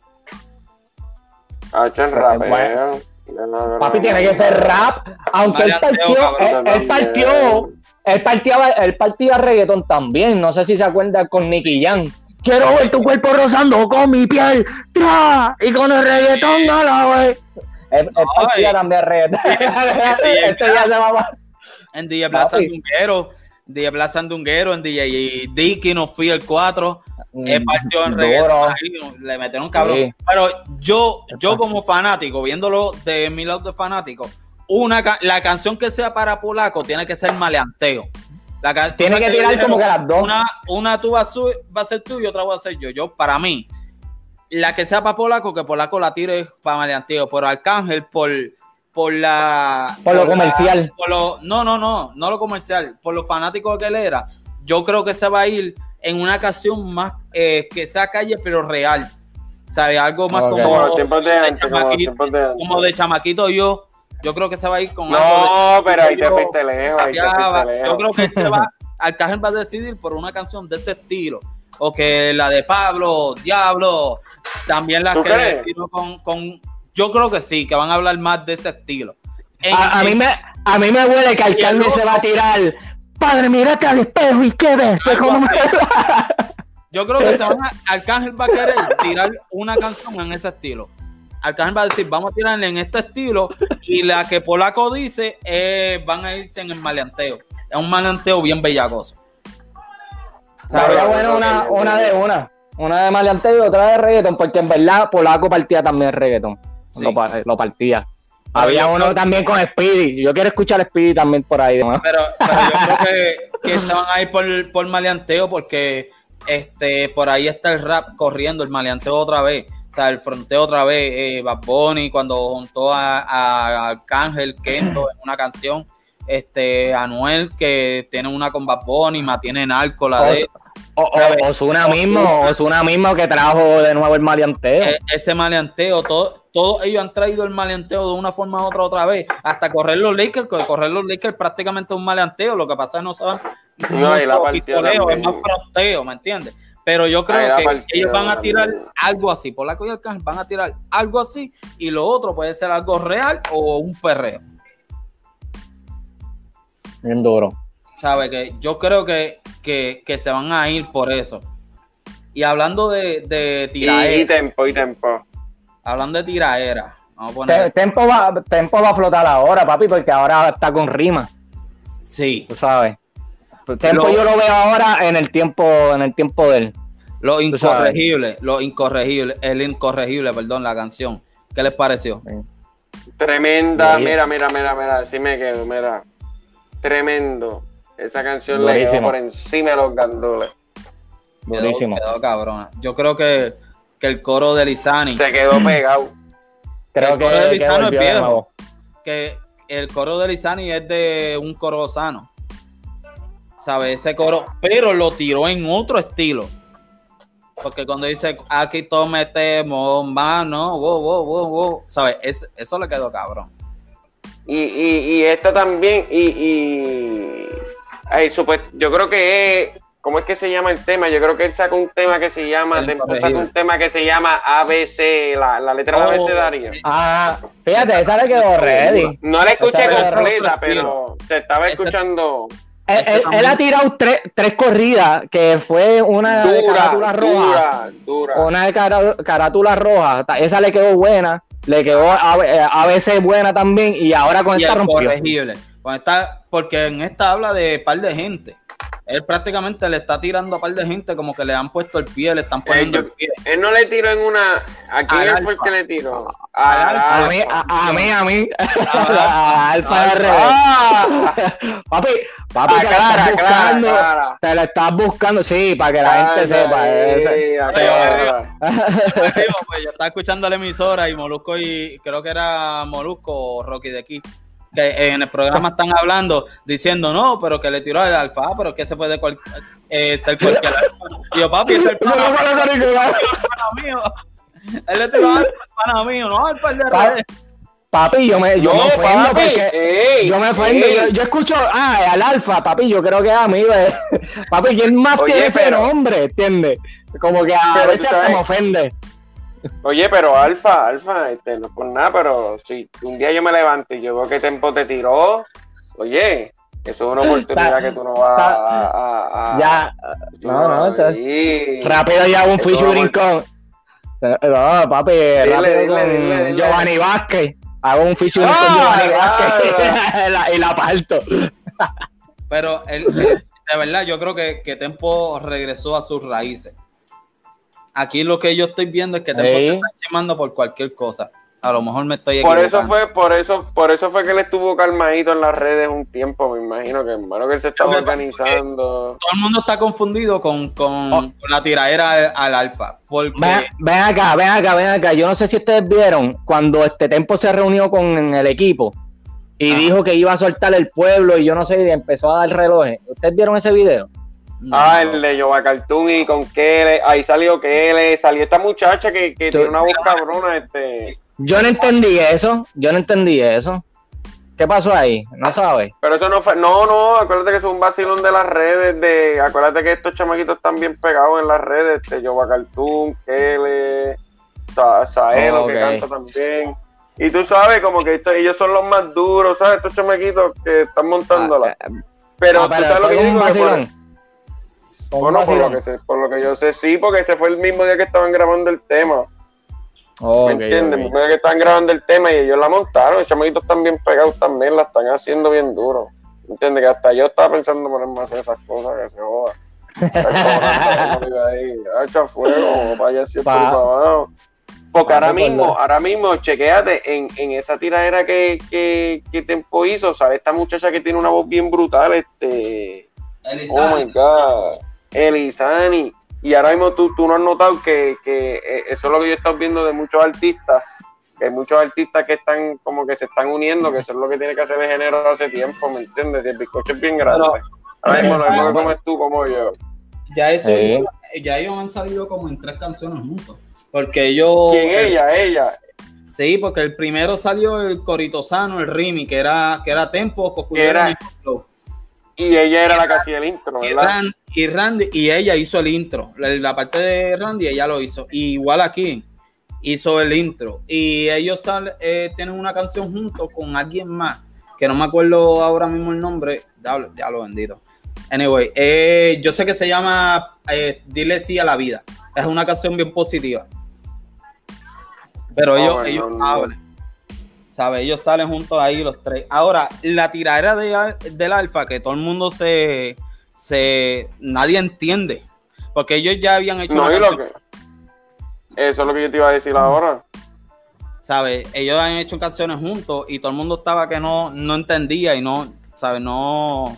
Ha hecho el Pero, rapeo. bueno. Ya no, no, Papi no, tiene no, que ser no. rap, aunque él partió, él, él partió, él partía, él partía reggaetón también. No sé si se acuerda con Nicky Jam. Quiero ver tu cuerpo rozando con mi piel, tra, y con el reggaetón no la güey. Él, partía también reggaetón. este ya se va a- En DJ Black Papi. DJ Black Sandunguero, en DJ Dicky, no fui el 4. Él partió en le metieron un cabrón. Sí. Pero yo, yo como fanático, viéndolo de mi lado de fanático, una la canción que sea para polaco tiene que ser maleanteo. La Tiene que tirar como que las dos. Una, una tú vas va a ser tú y otra voy a ser yo. Yo, para mí, la que sea para polaco, que polaco la tire para maleanteo. Pero Arcángel, por, por la. Por lo la- comercial. por lo- no, no, no, no lo comercial. Por lo fanático que él era, yo creo que se va a ir en una canción más eh, que sea calle, pero real. ¿Sabes? Algo más como, Como de de antes, como de como de chamaquito yo. Yo creo que se va a ir con algo de- No, pero ahí te fuiste lejos, ahí te ya va. fuiste lejos. Yo creo que él se va, Arcángel va a decidir por una canción de ese estilo. O que la de Pablo, Diablo, también la ¿Tú que tiró con. Yo creo que sí, que van a hablar más de ese estilo. En- A, a mí me, a mí me huele que otro- se va a tirar. Padre, mírate al espejo y qué ves. Yo creo que se van a, Arcángel va a querer tirar una canción en ese estilo. Arcángel va a decir, vamos a tirarle en este estilo. Y la que Polaco dice, eh, van a irse en el maleanteo. Es un maleanteo bien bellacoso. Sería bueno una, una de una. Una de maleanteo y otra de reggaetón, porque en verdad Polaco partía también reggaetón. Sí. Lo, pa- lo partía. Había uno también con Speedy. Yo quiero escuchar a Speedy también por ahí. ¿no? Pero, pero yo creo que, que se van a ir por, por maleanteo porque este por ahí está el rap corriendo, el maleanteo otra vez. O sea, el fronteo otra vez. Eh, Bad Bunny cuando juntó a, a Arcángel Kento en una canción. Este, Anuel que tiene una con Bad Bunny, mantiene narco la de O. Osuna mismo, Osuna mismo que trajo de nuevo el maleanteo. e- ese maleanteo, todo, todos ellos han traído el maleanteo de una forma u otra otra vez, hasta correr los Lakers, correr los Lakers prácticamente es un maleanteo, lo que pasa es que no saben No, la es más fronteo, ¿me entiendes? Pero yo creo la que ellos van a tirar algo así, Polaco y Arcángel van a tirar algo así, y lo otro puede ser algo real o un perreo. Bien duro. ¿Sabe? Que yo creo que, que, que se van a ir por eso. Y hablando de, de Y, y tiraera, tempo, y tempo. hablando de tiraera, vamos a poner. Tempo va, Tempo va a flotar ahora, papi, porque ahora está con rima, Sí, tú sabes. Tempo Lo- yo lo veo ahora en el tiempo, en el tiempo de él. Lo incorregible, lo incorregible, el incorregible, perdón, la canción. ¿Qué les pareció? Tremenda, mira, mira, mira, mira, así me quedo, mira. Tremendo. Esa canción le quedó Durísimo. por encima de los gandules. Quedó, Durísimo. quedó cabrona. Yo creo que, que el coro de Lizani, Se quedó pegado. Creo el coro de que, que Lizano es de viejo. que el coro de Lizani es de un coro sano. ¿Sabes? Ese coro, pero lo tiró en otro estilo. Porque cuando dice aquí todos metemos mano, wow, wow, wow, wow, ¿sabes? Es- eso le quedó cabrón. Y, y, y esta también, y, y ay, supue- yo creo que es, ¿cómo es que se llama el tema? Yo creo que él sacó un tema que se llama, Incorregible. un tema que se llama ABC, la, la letra de Oh, abecedario. Ah, fíjate, esa le quedó ready. No la escuché Esa completa, pero se estaba escuchando Él, ha tirado tres, tres corridas, que fue una de carátula dura, roja, dura, dura. una de cara- carátula roja. Esa le quedó buena, le quedó a, eh, ABC buena también, y ahora con Y esta rompió. corregible. Esta- porque en esta habla de par de gente. Él prácticamente le está tirando a par de gente como que le han puesto el pie, le están poniendo Eh, yo- el pie. Él no le tiró en una. ¿A quién Al fue el que le tiró? A mí, a, a mí, a mí. Ah, A Alfa. RD. ¡Ah! Papi, papi, te la Aclara, estás aclara, buscando. aclara. Te la estás buscando, sí, para que la gente Anda sepa. pues, yo estaba escuchando la emisora y Molusco y creo que era Molusco o Rocky de aquí, que en el programa están hablando diciendo no, pero que le tiró al alfa, pero que se puede cual- eh, ser cualquier. Y yo, papi, es el pana, no, no, no, no, no. pana mío. Él le tiró al pana mío, no al de redes. Papi, yo me, yo me ofendo papi, porque ey, yo me ofendo. Yo, yo escucho, ah, al alfa, papi, yo creo que es amigo. de- Papi, ¿quién más Oye, tiene ese pero- nombre? ¿Entiendes? Como que a veces hasta me ofende. Oye, pero Alfa, Alfa, este, no por nada, pero si un día yo me levanto y yo veo que Tempo te tiró, oye, eso es una oportunidad Ta- que tú no vas ta- a, a- a- Ya, tú no, no, entonces- rápido ya un featuring con. No, papi, rápido dile, con dile, dile. Giovanni Vázquez. Hago un featuring Ah, con Giovanni Vázquez y la parto. Pero él- de verdad, yo creo que, que Tempo regresó a sus raíces. Aquí lo que yo estoy viendo es que Tempo Sí. se está quemando por cualquier cosa. A lo mejor me estoy Por eso equivocando. fue, por eso, por eso fue que él estuvo calmadito en las redes un tiempo, me imagino que hermano que él se estaba organizando. todo el mundo está confundido con, con, Oh. con la tiradera al, al alfa. Porque Ven, ven acá, ven acá, ven acá. Yo no sé si ustedes vieron cuando este Tempo se reunió con el equipo y dijo que iba a soltar el pueblo y yo no sé, y empezó a dar relojes. ¿Ustedes vieron ese video? No, Ah, el de Yoba Cartoon y con Kele, ahí salió Kele, salió esta muchacha que, que tiene una voz cabrona, este, Yo no entendí eso, yo no entendí eso. ¿Qué pasó ahí? No sabes. pero eso no fue, no, no, acuérdate que es un vacilón de las redes, de, acuérdate que estos chamaquitos están bien pegados en las redes, este, Yoba Cartoon, Kele, Sa Saelo, que Ok. canta también, y tú sabes, como que esto- ellos son los más duros, ¿sabes? Estos chamaquitos que están montándola, Ah, pero, ah, tú sabes lo que yo digo, Bueno, por lo, que sé, por lo que yo sé, sí, porque ese fue el mismo día que estaban grabando el tema. ¿Me entiendes? ok. El mismo día que estaban grabando el tema y ellos la montaron. Los chamaquitos están bien pegados también, la están haciendo bien duro. ¿Me entiendes? Que hasta yo estaba pensando ponerme a hacer esas cosas que se joda. Estar cobrando ahí, Echa fuego, vaya siempre Pa- para abajo. Porque ahora Papi, por mismo, ahora mismo, chequéate, en, en esa tiradera que, que, que Tempo hizo, sale esta muchacha que tiene una voz bien brutal, este, Oh my God. Elizani. Y ahora mismo tú, tú no has notado que, que eh, eso es lo que yo he estado viendo de muchos artistas, que hay muchos artistas que están como que se están uniendo, que eso es lo que tiene que hacer el género hace tiempo, ¿me entiendes? Y el bizcocho es bien grande. Pero- ahora mismo lo mismo que comes tú como yo. ya, eso, ya ellos han salido como en tres canciones juntos. Porque ellos. ¿Quién ella? Ella. Sí, porque el primero salió el Corito Sano, el Rimi, que era, que era Tempo, era- y Flow. Y ella era la que hacía el intro, Y, ¿verdad? Y Randy, y ella hizo el intro. La, la parte de Randy, ella lo hizo. Y igual aquí, hizo el intro. Y ellos sal- eh, tienen una canción junto con alguien más, que no me acuerdo ahora mismo el nombre. Diablo, Ya lo bendito. Anyway, eh, yo sé que se llama eh, Dile sí a la vida. Es una canción bien positiva. Pero Ah, ellos, ellos no. hablan. ¿Sabes? Ellos salen juntos ahí los tres. Ahora, la tiradera de, del alfa, que todo el mundo se, se. Nadie entiende. Porque ellos ya habían hecho No, y lo que. Eso es lo que yo te iba a decir ahora. ¿sabes? Ellos han hecho canciones juntos y todo el mundo estaba que no, no entendía y no, ¿sabes? No.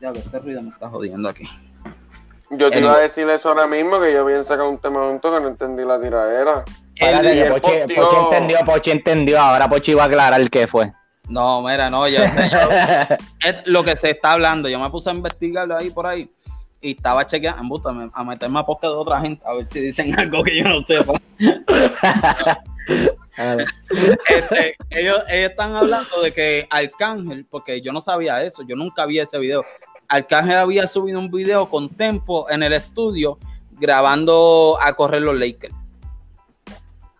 Ya, este ruido me está jodiendo aquí. Yo te iba a decir eso ahora mismo, que yo habían sacado un tema junto que no entendí la tiradera. Espérate, Pochi, entendió, Pochi entendió. Ahora Pochi va a aclarar qué fue. No, mira, no, yo sé. yo- es lo que se está hablando. Yo me puse a investigarlo ahí por ahí y estaba chequeando, a meterme a podcast de otra gente a ver si dicen algo que yo no sepa. Este, ellos, ellos están hablando de que Arcángel, porque yo no sabía eso, yo nunca vi ese video. Arcángel había subido un video con Tempo en el estudio grabando a correr los Lakers.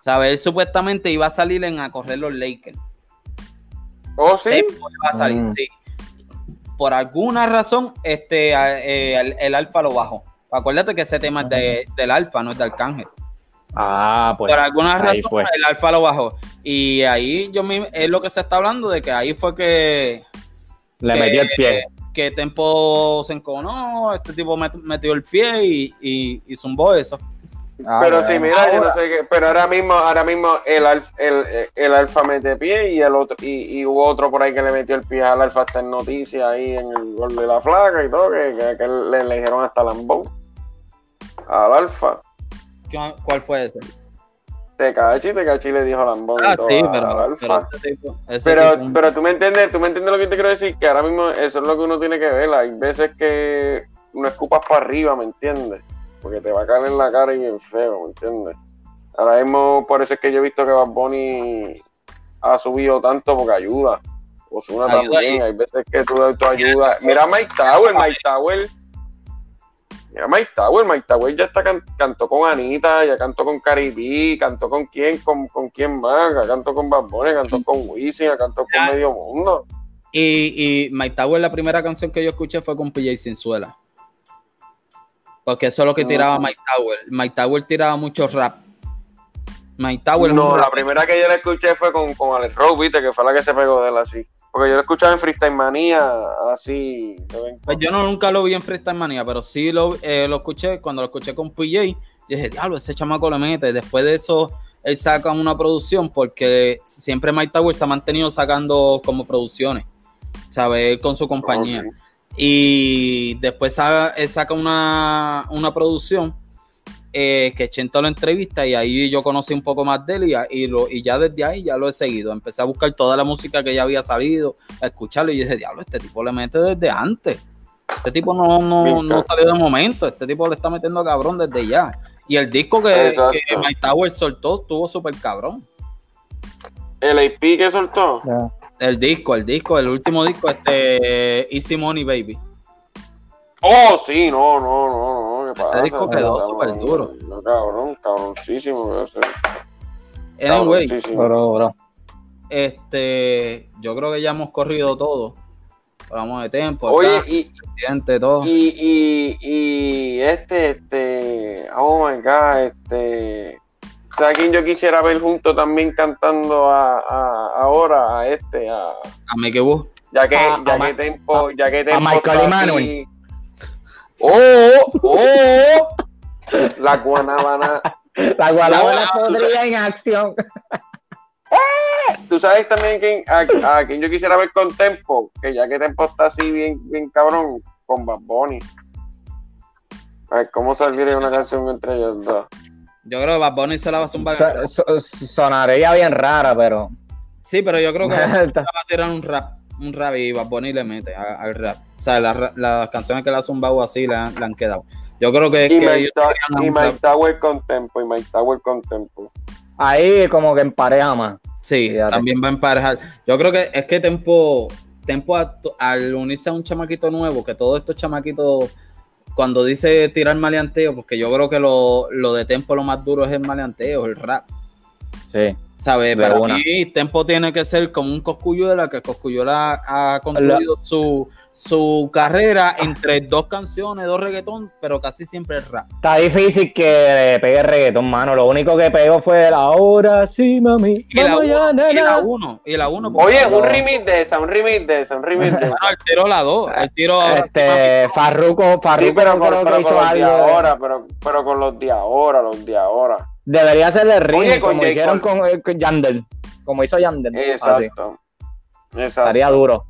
¿Sabes? Él supuestamente iba a salir en a correr los Lakers. Oh, sí. Tempo iba a salir, Mm. sí. Por alguna razón, este, eh, el, el Alfa lo bajó. Acuérdate que ese tema es de- del Alfa, no es de Arcángel. Ah, pues. Por alguna razón, fue. el Alfa lo bajó. Y ahí yo me, es lo que se está hablando, de que ahí fue que, Le que- metió el pie. que Tempo se enconó, este tipo met- metió el pie y, y, y zumbó eso. Ah, pero sí, mira, yo no Ahora- sé qué, pero ahora mismo, ahora mismo el, alf- el, el alfa mete pie y el otro, y, y hubo otro por ahí que le metió el pie al alfa hasta en noticias ahí en el gol de la flaca y todo, que, que, que le, le dijeron hasta lambón al alfa. ¿Qué- ¿Cuál fue ese? Tecachi, Tecachi le dijo lambón y Ah, todo sí, al pero, alfa. pero ese tipo- ese Pero, tipo- pero tú me entiendes, tú me entiendes lo que te quiero decir, que ahora mismo eso es lo que uno tiene que ver. Hay veces que no escupas para arriba, ¿me entiendes? Porque te va a caer en la cara y bien feo, ¿me entiendes? Ahora mismo, por eso es que yo he visto que Bad Bunny ha subido tanto porque ayuda. Ozuna Ayuda también, ahí. hay veces que tú das tu ayuda. Mira a Mike Tower, Mike Tower. Mira Mike Tower, Mike Tower ya está can- cantó con Anita, ya cantó con Caribe, cantó con quién, con, con quién más, ya cantó con Bad Bunny, cantó con Wisin, ya cantó con medio mundo. Y, y My Tower, la primera canción que yo escuché fue con PJ Sinzuela. Porque eso es lo que tiraba. Mike Tower. Mike Tower tiraba mucho rap. Mike Tower No, la rap- primera que yo la escuché fue con, con Alex Rose, viste, que fue la que se pegó de él así. Porque yo la escuchaba en Freestyle Manía, así. Pues yo no, nunca lo vi en Freestyle Manía, pero sí lo, eh, lo escuché. Cuando lo escuché con PJ, yo dije, diablo, ese chamaco le mete. Después de eso, él saca una producción porque siempre Mike Tower se ha mantenido sacando como producciones, ¿sabes? Él con su compañía. Y después él saca una, una producción eh, que Chento lo entrevista y ahí yo conocí un poco más de él y, lo, y ya desde ahí ya lo he seguido. Empecé a buscar toda la música que ya había salido, a escucharlo y dije, diablo, este tipo le mete desde antes. Este tipo no, no, no salió de momento, este tipo le está metiendo cabrón desde ya. Y el disco que, que Mike Tower soltó estuvo súper cabrón. El AP que soltó. Ya. El disco, el disco, el último disco, este Easy Money Baby. Oh, sí, no, no, no, no. ¿qué Ese pasa? disco quedó No, súper duro. No, cabrón, cabroncísimo. ese. Anyway, Cabroncísimo. Bro, bro. Este, yo creo que ya hemos corrido todo. Hablamos de tiempo, Oye, acá, y, presidente, todo. y, y, y este, este, oh my god, este, ¿sabes quién yo quisiera ver junto también cantando a, a- ahora a este, a, A Mickey Wu. ya que, A- ya a que Tempo, ya que Tempo Michael está Emanuel. Oh, oh, la guanabana. La guanábana podría en acción. Tú sabes también quién, a, a quien yo quisiera ver con Tempo, que ya que Tempo está así bien, bien cabrón, con Bad Bunny. A ver, ¿cómo saldría una canción entre ellos dos? Yo creo que Bad Bunny se la va a zumbar. So- so- sonaría bien rara, pero. Sí, pero yo creo que va a tirar un rap, un rap y Bad Bunny le mete al rap. O sea, la las canciones que le ha zumbado así le han, le han quedado. Yo creo que, Y que Mike, Ta- y Mike. Tower con Tempo, y Mike Tower con Tempo. Ahí como que en pareja más. Sí, Fíjate. también va a emparejar. Yo creo que es que Tempo, Tempo a- al unirse a un chamaquito nuevo, que todos estos chamaquitos, cuando dice tirar maleanteo, porque yo creo que lo, lo de Tempo lo más duro es el maleanteo, el rap. Sí. ¿Sabes? Para una. mí, Tempo tiene que ser como un Coscuyuela, que Coscuyuela ha construido su, su carrera entre dos canciones, dos reggaetón, pero casi siempre es rap. Está difícil que pegue reggaetón, mano. Lo único que pegó fue la hora, sí, mami. Y la uno, y la uno, y la uno. Oye, un remix de esa, un remix de esa, un remix de esa. Bueno, el tiro la dos, el tiro Este, Farruko, Farruko Sí, pero con, pero con hizo los de algo. ahora, pero, pero con los de ahora, los de ahora. Debería ser el con como J. hicieron con, eh, con Yandel. Como hizo Yandel. Así. Exacto. Estaría duro.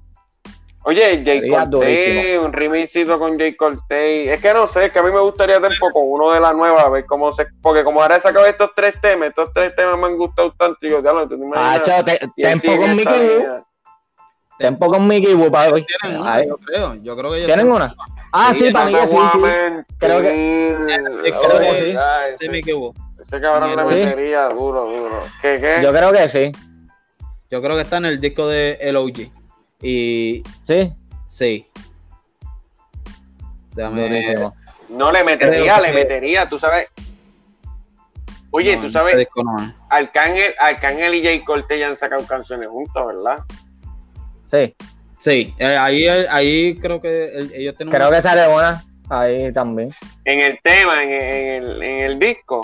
Oye, Jay Cortez, un remixito con Jay Cortez. Es que no sé, es que a mí me gustaría tempo con uno de la nueva, a ver cómo se. Porque como ahora he sacado estos tres temas, estos tres temas me han gustado tanto. Y yo, diablo, tú te imaginas. Hacho, te- tempo con Mickey Wu. Tempo con Mickey Wu para hoy. Tienen una, Ay, yo creo. Yo creo que ellos ¿Tienen una? Ah, sí, para mí sí, sí. Creo que. creo que sí. Sí, me equivoco. Ese cabrón Sí. metería duro, duro. ¿Qué, qué? Yo creo que sí. Yo creo que está en el disco de LOG. Y Sí. sí. No le metería, le metería, tú sabes. Oye, No, tú sabes, disco no. Arcángel, Arcángel y Jay Cortez ya han sacado canciones juntos, ¿verdad? Sí. Sí, eh, ahí, ahí creo que el- ellos tienen Creo una- que sale una ahí también. En el tema, en, en el, en el disco.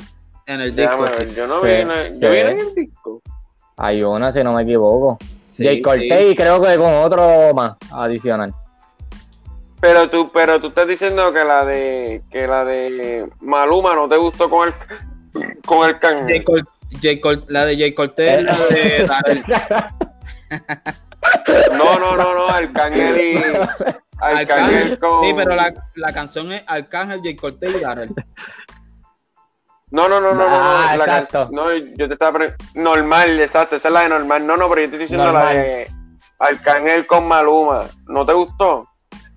en el disco. Déjame ver, sí. yo no Sí, vi, sí. yo vi en el disco. Hay una, si no me equivoco. Sí, Jay Cortez y creo que con otro más adicional. Pero tú, pero tú estás diciendo que la de que la de Maluma no te gustó con el con el can. Jay Cor- Jay Cor- la de Jay Cortez, la de Darrell. No, no, no, no, Arcángel y Arcángel Arcángel. con Sí, pero la, la canción es Arcángel, Jay Cortez y Darrell. No, no, no, no, no, Ah, no, la can- exacto. no, yo te estaba pre- normal, exacto, esa es la de normal. No, no, pero yo te estoy diciendo Normal. la de Arcángel con Maluma. ¿No te gustó?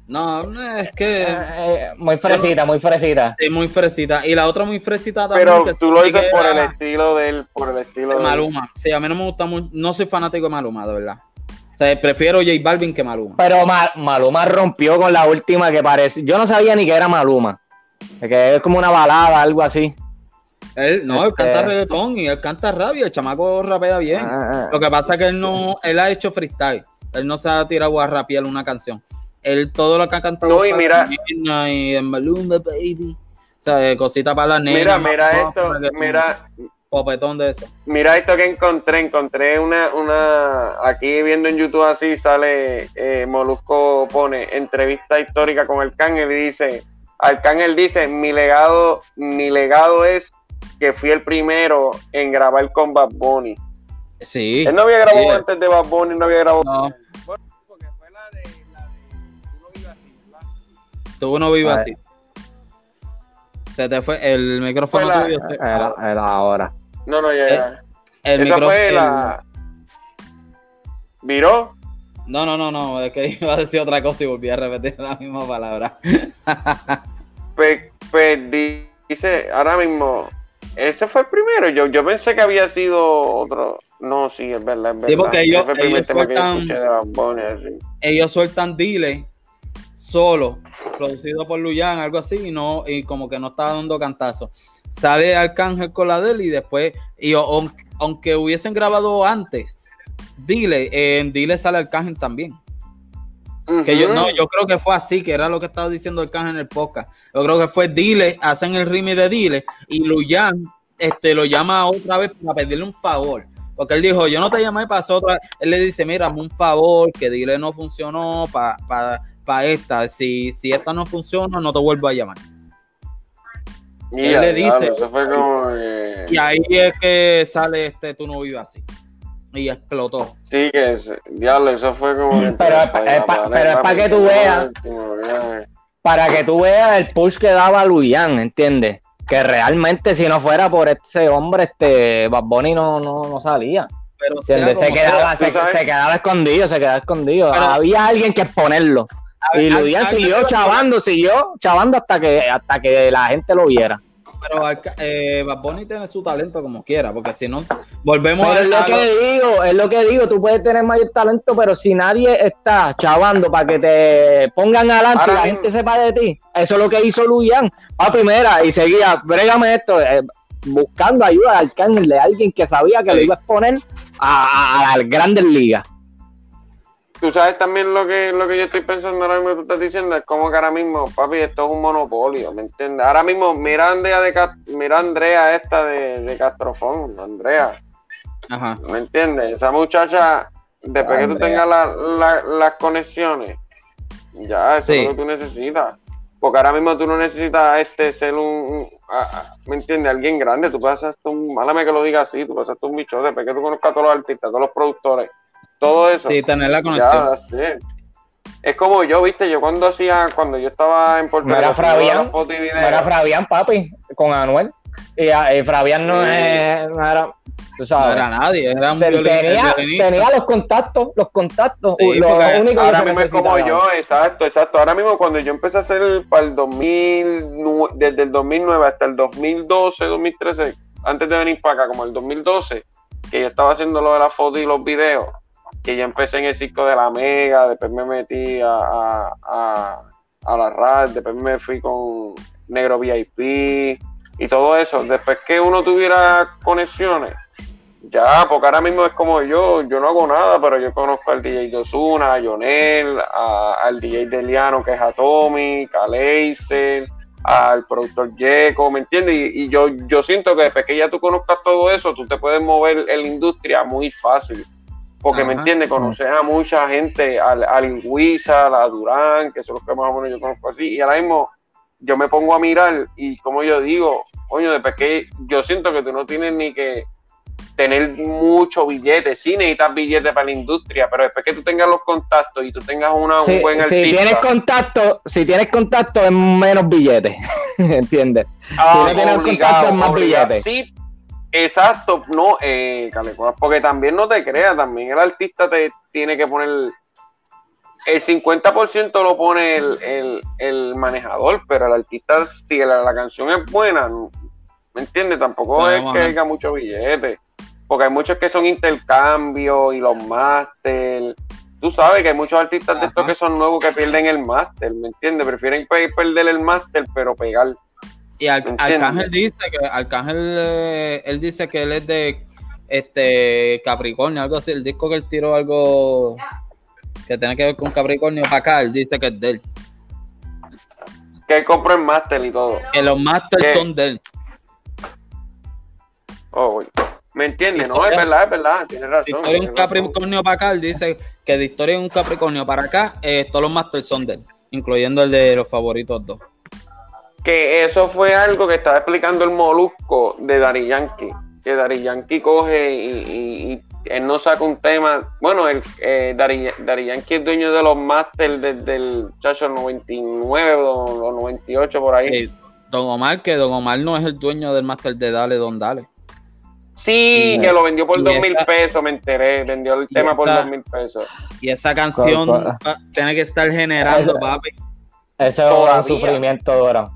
No, no, es que Eh, muy fresita, muy fresita. es muy fresita. Y la otra muy fresita también. Pero tú lo sí dices que por el estilo de él, por el estilo de él. Maluma. Sí, a mí no me gusta mucho. No soy fanático de Maluma, de verdad. O sea, prefiero J Balvin que Maluma. Pero Ma- Maluma rompió con la última que parece. Yo no sabía ni que era Maluma. Que es como una balada, algo así. Él, no, él Este- canta reggaetón y él canta rabia. El chamaco rapea bien. Ah, Lo que pasa es que él no, él ha hecho freestyle. Él no se ha tirado a rapear una canción. Él todo lo que ha cantado No, y mira- y en Maluma, baby. O sea, cositas para las nenas. Mira, mira más esto, mira, Popetón de eso. mira esto que encontré, encontré una, una, aquí viendo en YouTube así sale, eh, Molusco pone entrevista histórica con Arcángel y dice, Arcángel dice, mi legado, mi legado es que fui el primero en grabar con Bad Bunny. Sí. Él no había grabado Sí. antes de Bad Bunny, no había grabado. No, Porque fue la de, la de, Uno Vive Así, ¿verdad? tú no vives así. Se te fue el micrófono Fue la- tuyo. se- Era, era ahora. No, no, ya, ya. el Esa micrófono. fue la... ¿Viró? No, no, no, no. Es que iba a decir otra cosa y volví a repetir la misma palabra. Pues, pues di- dice, ahora mismo, ese fue el primero. Yo, yo pensé que había sido otro. No, sí, es verdad. Es Sí, verdad. porque Ese ellos- fue el ellos sueltan- Bunny, ellos Dile solo, producido por Luyan, algo así, y no, y como que no estaba dando cantazo. Sale Arcángel con la de él y después, y aunque hubiesen grabado antes, Dile, en Dile sale Arcángel también. Que yo, no, yo creo que fue así, que era lo que estaba diciendo Arcángel en el podcast. Yo creo que fue Dile, hacen el remix de Dile, y Luyan este, lo llama otra vez para pedirle un favor. Porque él dijo, yo no te llamé para otra. Él le dice, mira, hazme un favor, que Dile no funcionó para para esta. Si, si esta no funciona, no te vuelvo a llamar. Y él ya, le dice- como. eh, Y ahí es que sale este Tú no vives así. Y explotó. Sí, que es, diablo, eso fue como. que- Pero es pa- es pa- pero es pa' que tú veas. Para que tú veas el push que daba Luyan, ¿entiendes? Que realmente si no fuera por ese hombre, este Bad Bunny no, no, no salía. Pero. Se quedaba, se, quedaba escondido, se quedaba escondido. Pero- Había alguien que exponerlo. Y Luyan siguió chavando, siguió chavando hasta que, hasta que la gente lo viera. Pero Arca- eh, Bad Bunny tiene su talento como quiera, porque si no, volvemos Pero es a, lo que digo, es lo que digo, tú puedes tener mayor talento, pero si nadie está chavando para que te pongan adelante y la gente sepa de ti, eso es lo que hizo Luyan. Papi, mira, y seguía, brégame esto, eh, buscando ayuda de Arcángel, de alguien que sabía que Sí. lo iba a exponer a, a- a las grandes ligas. Tú sabes también lo que, lo que yo estoy pensando ahora mismo que tú estás diciendo, es como que ahora mismo, papi, esto es un monopolio, ¿me entiendes? Ahora mismo, mira a Andrea, de, mira a Andrea esta de, de Castrofón, Andrea, Ajá. ¿me entiendes? Esa muchacha, después que tú tengas la- la- las conexiones, ya, eso Sí. es lo que tú necesitas. Porque ahora mismo tú no necesitas este ser un, un- ¿me entiendes? Alguien grande, tú hasta un, málame que lo diga así, tú hasta un bicho, después que tú conozcas a todos los artistas, a todos los productores, todo eso. Sí, tener la conexión. it. Es como yo, viste, yo cuando hacía, cuando yo estaba en Puerto Rico, Fabián, era Fabián, papi, con Anuel. Y, ah, y Fabián no, Sí. era, tú No era nadie, era un tenía, tenía los contactos, los contactos. Sí, que Ahora mismo es como yo, exacto, exacto. Ahora mismo cuando yo empecé a hacer para el 2009, desde el 2009 hasta el 2012, 2013, antes de venir para acá, como el 2012, que yo estaba haciendo lo de las fotos y los videos, que yo empecé en el circo de la Mega, después me metí a, a, a, la RAD, después me fui con Negro VIP y todo eso. Después que uno tuviera conexiones, ya, porque ahora mismo es como yo, yo no hago nada, pero yo conozco al DJ de Ozuna, a Jonel, al DJ de Liano que es Atomic, a Leiser, al productor Yeco, ¿me entiendes? Y, y yo, yo siento que después que ya tú conozcas todo eso, tú te puedes mover en la industria muy fácil. Porque, ¿me Ajá. entiendes? Conoces a mucha gente, al, al Wizard, a Durán, que son los que más o menos yo conozco así, y ahora mismo yo me pongo a mirar y como yo digo, coño, después que yo siento que tú no tienes ni que tener mucho billete, sí necesitas billete para la industria, pero después que tú tengas los contactos y tú tengas una, Si, un buen si artista, tienes contacto, si tienes contacto es menos billetes, ¿entiendes? ah, si no tienes obligado, contacto, es más obligado. billete. Sí, exacto, no, eh, porque también no te creas, también el artista te tiene que poner el 50% lo pone el, el, el manejador, pero el artista, si la, la canción es buena, ¿me entiendes? Tampoco No, es que haya mucho billete, porque hay muchos que son intercambios y los máster. Tú sabes que hay muchos artistas de estos que son nuevos que pierden el máster, ¿me entiendes? Prefieren pe- perder el máster, pero pegar. Y Al-. Arcángel dice que Arcángel eh, él dice que él es de este Capricornio, algo así, el disco que él tiró algo que tiene que ver con Capricornio para acá, él dice que es de él. Que él compró el máster y todo. Que los masters son de él. Oh. ¿Me entiendes? No, es verdad, es verdad, tienes razón. De historia tienes un. Capricornio para acá, él dice que de historia un Capricornio para acá, eh, todos los masters son de él, incluyendo el de los favoritos dos. Que eso fue algo que estaba explicando el molusco de Dari Yankee. Que Dari Yankee coge y, y- y él no saca un tema. Bueno, el, eh, Daddy Yankee es dueño de los masters desde el chacho 99 o los 98 por ahí. Sí, Don Omar, que Don Omar no es el dueño del máster de Dale Don Dale. Sí, Y- que lo vendió por dos mil pesos, me enteré. Vendió el tema por dos mil pesos. Y esa canción tiene que estar generando, papi. Eso es un sufrimiento duro.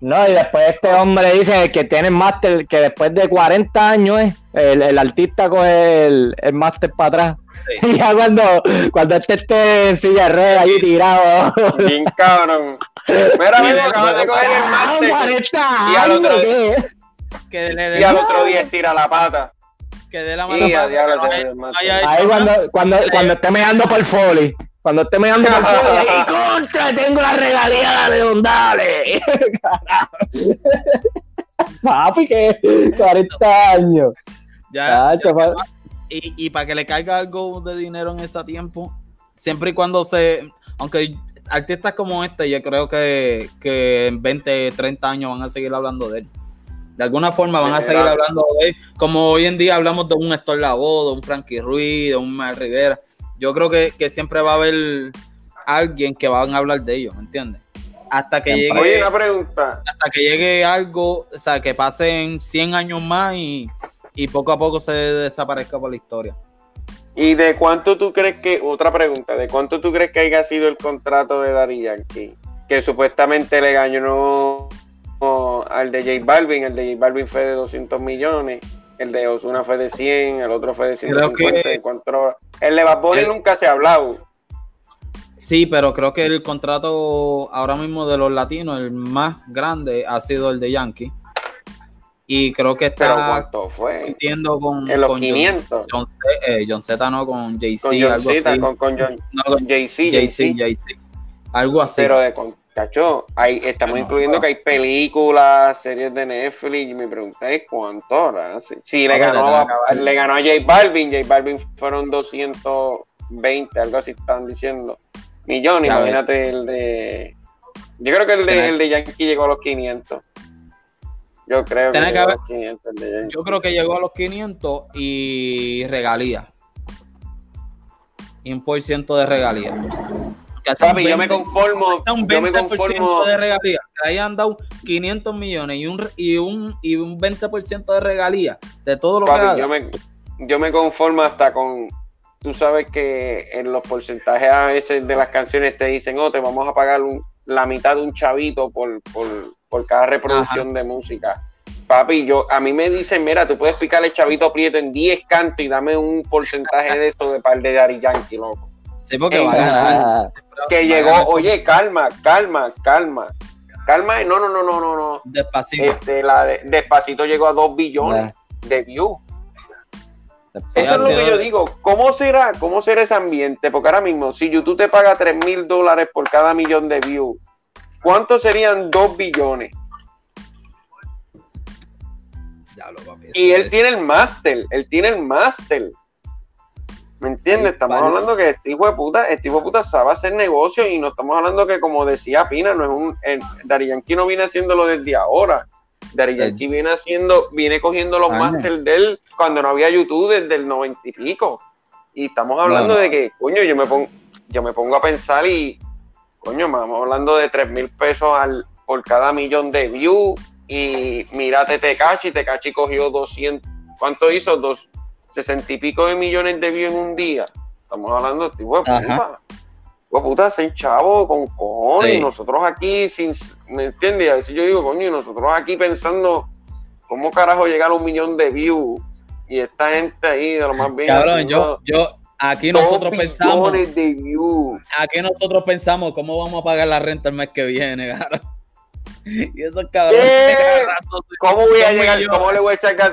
No, y después este hombre dice que tiene máster, que después de 40 años eh, el, el artista coge el, el máster para atrás. Sí. Y ya cuando, cuando este esté en silla de ruedas ahí tirado. Bien cabrón. Mira, amigo, acabas de coger el ¡Ah, máster. 40 Y al años! otro-. Que le dé Y al otro día estira la pata. que dé la Y mano a para diablo, que no se haya- ve el no máster. haya hecho Ahí cuando, cuando, cuando esté meando por foley. Cuando esté por foley, ahí contra, tengo la regalía de. Carajo. Papi, que 40 años. Ya, ya, y, y para que le caiga algo de dinero en ese tiempo, siempre y cuando se, aunque artistas como este, yo creo que, que en 20, 30 años van a seguir hablando de él. De alguna forma van a seguir hablando de él, como hoy en día hablamos de un Héctor Lavoe, de un Frankie Ruiz, de un Mar Rivera. Yo creo que, que siempre va a haber alguien que van a hablar de ellos, ¿me entiendes? Hasta que Siempre. llegue Oye, una pregunta. hasta que llegue algo, o sea, que pasen 100 años más y, y poco a poco se desaparezca por la historia. ¿Y de cuánto tú crees que, otra pregunta, de cuánto tú crees que haya sido el contrato de Daddy Yankee? Que supuestamente le ganó al de J Balvin, el de J Balvin fue de 200 millones, el de Osuna fue de 100, el otro fue de Creo 150. que- ¿En cuánto- el de Bad Bunny El- nunca se ha hablado. Sí, pero creo que el contrato ahora mismo de los latinos, el más grande, ha sido el de Yankee. Y creo que Pero está ¿cuánto fue? compitiendo con, En los con 500. John, John, Z- eh, John Z, no, con Jay-Z, algo Zeta, así. con, con John, No, con Jay-Z. Jay-Z, Jay-Z. Jay-Z. Algo así. Pero de con cacho, hay, estamos No, incluyendo no. que hay películas, series de Netflix, y mi pregunta es cuánto ahora. Si, si le, ganó le a, ganó a J Balvin, J Balvin fueron 220, algo así están diciendo. Millones, Ya ves. imagínate el de. Yo creo que el de, el de Yankee llegó a los 500. Yo creo que que llegó a haber- los 500 el de Yankee. Yo creo que llegó a los 500 y regalía. Y un por ciento de regalía. Que hacen Papi, yo me 20, conformo, un yo me 20% conformo, de regalías, que hayan dado 500 millones y un, y un, y un 20% de regalías de todo lo que papi, haga. yo me, yo me conformo hasta con, tú sabes que en los porcentajes a veces de las canciones te dicen, oh, te vamos a pagar un- la mitad de un chavito por, por, por cada reproducción de música. Papi, yo, a mí me dicen, mira, tú puedes picarle chavito prieto en 10 cantos y dame un porcentaje de eso de par de Daddy Yankee, loco. Sí, porque va a ganar. Que llegó, oye, calma, calma, calma. Calma, no, no, no, no, no, no. Despacito. Este, la de- despacito llegó a 2 billones de views. Eso es lo que yo digo. ¿Cómo será, ¿Cómo será ese ambiente? Porque ahora mismo, si YouTube te paga 3 mil dólares por cada millón de views, ¿cuántos serían 2 billones? Papi, Y él es- tiene el máster, él tiene el máster. ¿Me entiendes? Estamos vale. hablando que este hijo de puta, este hijo de puta sabe hacer negocio y no estamos hablando que, como decía Pina, no es un. El, Yankee no viene haciéndolo desde ahora. Yankee viene haciendo, viene cogiendo los máster de él cuando no había YouTube desde el noventa y pico. Y estamos hablando de que, coño, yo me pongo, yo me pongo a pensar y, coño, estamos hablando de 3 mil pesos al, por cada millón de views. Y mírate Tecachi, Tecachi cogió 200, ¿cuánto hizo? Dos, 60 y pico de millones de views en un día. Estamos hablando de tipo de puta. De puta, seis chavo con cojones. Sí. Y nosotros aquí, sin, ¿me entiendes? A veces yo digo, coño, y nosotros aquí pensando, ¿cómo carajo llegar a un millón de views? Y esta gente ahí de lo más bien. Cabrón, yo, yo, aquí nosotros pensamos, de views. aquí nosotros pensamos cómo vamos a pagar la renta el mes que viene, cabrón. Y esos cabrones. ¿Cómo voy a llegar? millones. ¿Cómo le voy a echar gas?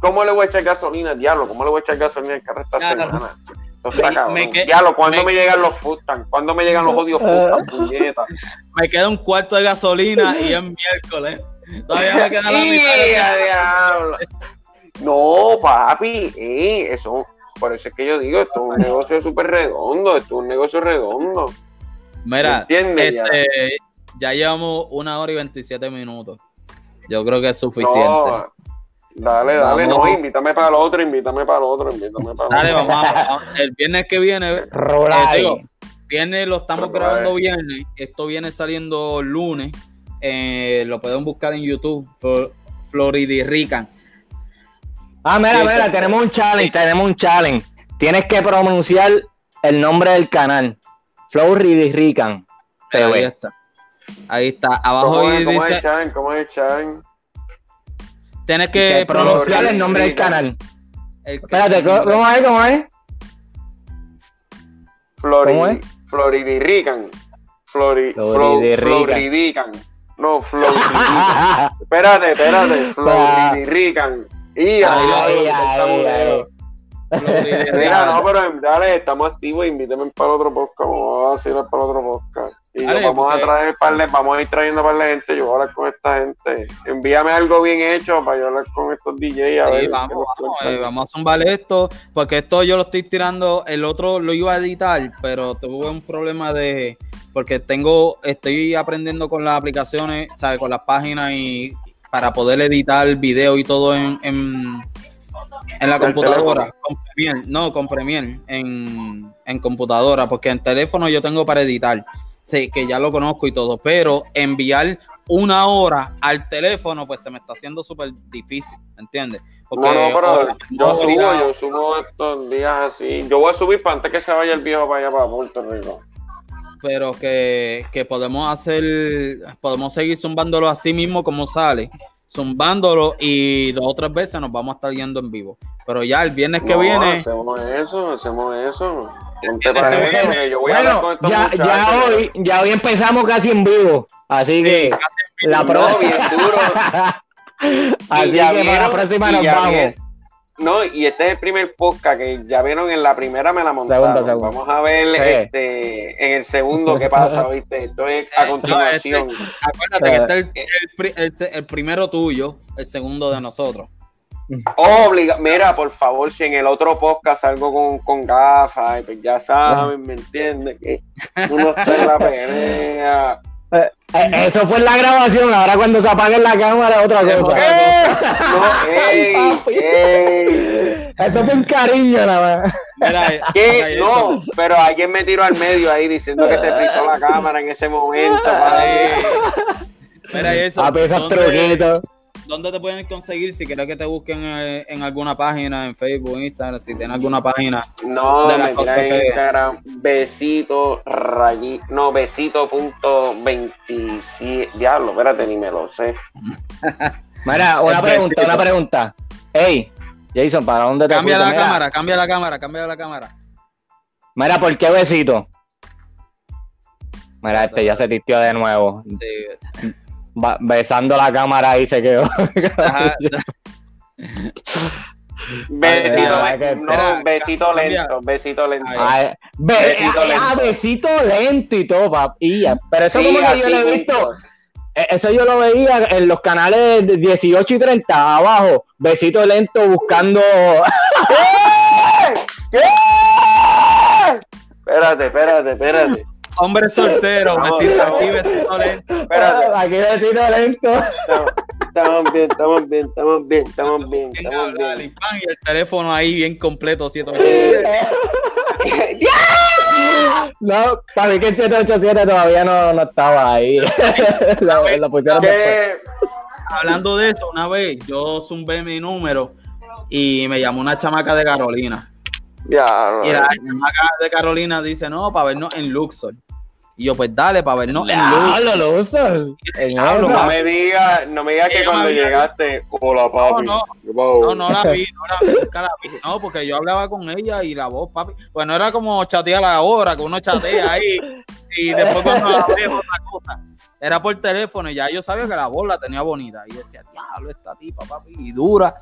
¿Cómo le voy a echar gasolina, diablo? ¿Cómo le voy a echar gasolina al carro esta Claro. semana? Esto está Me- cabrón. me que- Diablo, ¿cuándo me- me, llegan los Fustan? ¿Cuándo me llegan los odios puñeta? Me queda un cuarto de gasolina y es miércoles. Todavía me queda la mitad. de- ¡Ia, diablo! No, papi, eh, eso, por eso es que yo digo, esto es un negocio súper redondo, esto es un negocio redondo. Mira, ¿Entiendes? Ya. este, ya llevamos una hora y 27 minutos. Yo creo que es suficiente. No, dale, dale, Vamos. no, invítame para el otro, invítame para el otro, invítame para el Dale, otro. vamos, vamos. El viernes que viene, Rola Eh, digo, viernes lo estamos grabando viernes. Esto viene saliendo lunes. Eh, lo pueden buscar en YouTube. Flo- Floridirrican. Ah, mira, mira, tenemos un challenge, tenemos un challenge. Tienes que pronunciar el nombre del canal. Flow Rican Ahí TV. está. Ahí está. Abajo ¿Cómo es, cómo es, dice. Chan? ¿Cómo es, Chan? Tienes Que que pronunciar el nombre del canal. el- Espérate, ¿cómo cómo es? ¿Cómo es? Flori, ¿Cómo es? Floridirrican. Flori, Flo- Floridirrican. Floridican. No, Floridican. espérate, espérate. Floridirrican. Y Ay, ahí. Mira, no, pero dale, estamos activos, invítame para el otro podcast, vamos a hacer para el otro podcast. Y Dale, vamos porque- a traer par de- vamos a ir trayendo para la gente, yo voy a hablar con esta gente. Envíame algo bien hecho para yo hablar con estos DJs a Sí, ver. vamos, eh, vamos a zumbar esto, porque esto yo lo estoy tirando, el otro lo iba a editar, pero tuve un problema de, porque tengo, estoy aprendiendo con las aplicaciones, ¿sabes? Con las páginas y para poder editar video y todo en, en, en la ¿El computadora, teléfono? con Premiere, no, con Premiere, en, en computadora, porque en teléfono yo tengo para editar, sí, que ya lo conozco y todo, pero enviar una hora al teléfono, pues se me está haciendo súper difícil, ¿entiendes? No, no, pero yo subo, yo subo estos días así. Yo voy a subir para antes que se vaya el viejo para allá, para Puerto Rico. pero que, que podemos hacer, podemos seguir zumbándolo así mismo como sale, zumbándolo y dos o tres veces nos vamos a estar yendo en vivo. Pero ya el viernes que No, viene, Hacemos eso, hacemos eso. Ponte Este para viernes- eso, porque yo voy a hablar con Bueno, estos ya, muchachos. ya hoy, ya hoy empezamos casi en vivo. Así que la No, próxima. bien duro. Así que para la vieron, próxima nos vamos. vieron. No, y este es el primer podcast que ya vieron en la primera me la montaron. Segunda, segunda. Vamos a ver Sí. este en el segundo qué pasa, ¿viste? Esto es a Eh, no, continuación. acuérdate que este es el, el pri- el- el primero tuyo, el segundo de nosotros. Obliga, mira, por favor, si en el otro podcast salgo con, con gafas, pues ya saben, ¿me entiendes? Que uno está en la pelea. Eh, eh, eso fue en la grabación. Ahora cuando se apague la cámara es otra cosa. ¡Eh! No, ey, Ay, papi. ey. Eso fue un cariño nada más. Mira, ¿Qué? mira, No, pero alguien me tiró al medio ahí diciendo que se frizó la cámara en ese momento. Mira, Jason, A ¿dónde- truquitos. ¿Dónde te pueden conseguir? Si quieres que te busquen eh, en alguna página, en Facebook, Instagram, si tienes alguna página. No, De me tiran en que- Instagram besito rayi, no, besito punto 27. Diablo, espérate, ni me lo sé. Mira, una pregunta, besito. una pregunta. Hey, Jason, ¿para dónde te Cambia la Mira, cámara, cambia la cámara, cambia la cámara. Mira, ¿por qué besito? Mira, este ya se tistió de nuevo. Sí, besando la cámara y se quedó. Besito, mira, le- que- no, mira, besito cambia. lento, besito lento. Ahí. Ay, be- Besito ah, lento. ah, besito lento y todo, papi. Pero eso Sí, como que yo lo he visto. eh, Eso yo lo veía en los canales de 18 y 30 abajo. Besito lento buscando. ¿Qué? Espérate, espérate, espérate. Hombre soltero, vamos. aquí, besito lento. Espérate. Aquí besito lento. Estamos, estamos bien, estamos bien, estamos bien, estamos bien, ¿Quién estamos bien. El y el teléfono ahí bien completo, 787. No, para mí que el 787 todavía no, no estaba ahí. lo. Hablando de eso, una vez yo zumbé mi número y me llamó una chamaca de Carolina. Ya, Y la chamaca de Carolina dice, no, para vernos en Luxor. Y yo, pues dale, para vernos en Luxor. No me digas, no me digas que Ella cuando me había- llegaste, hola papi. No, Wow. No, no la vi, no la vi, nunca la vi. No, porque yo hablaba con ella y la voz, papi. Pues no era como chatear ahora, que uno chatea ahí y después cuando la veo otra cosa. Era por teléfono y ya yo sabía que la voz la tenía bonita. Y yo decía, diablo, esta tipa, papi, y dura.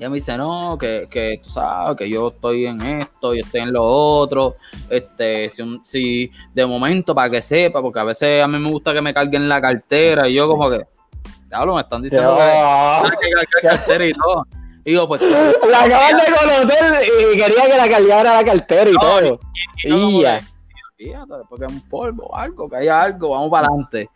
Y ella me dice, no, que, que tú sabes que yo estoy en esto, yo estoy en lo otro. Este, si, un- si de momento, para que sepa, porque a veces a mí me gusta que me carguen la cartera y yo como que, diablo, me están diciendo que Ah, que cargar cartera y todo. Y yo, pues, La acaban de conocer y quería que la cargara la cartera y No, todo. y Y fíjate, porque es un polvo algo, que haya algo, vamos para adelante.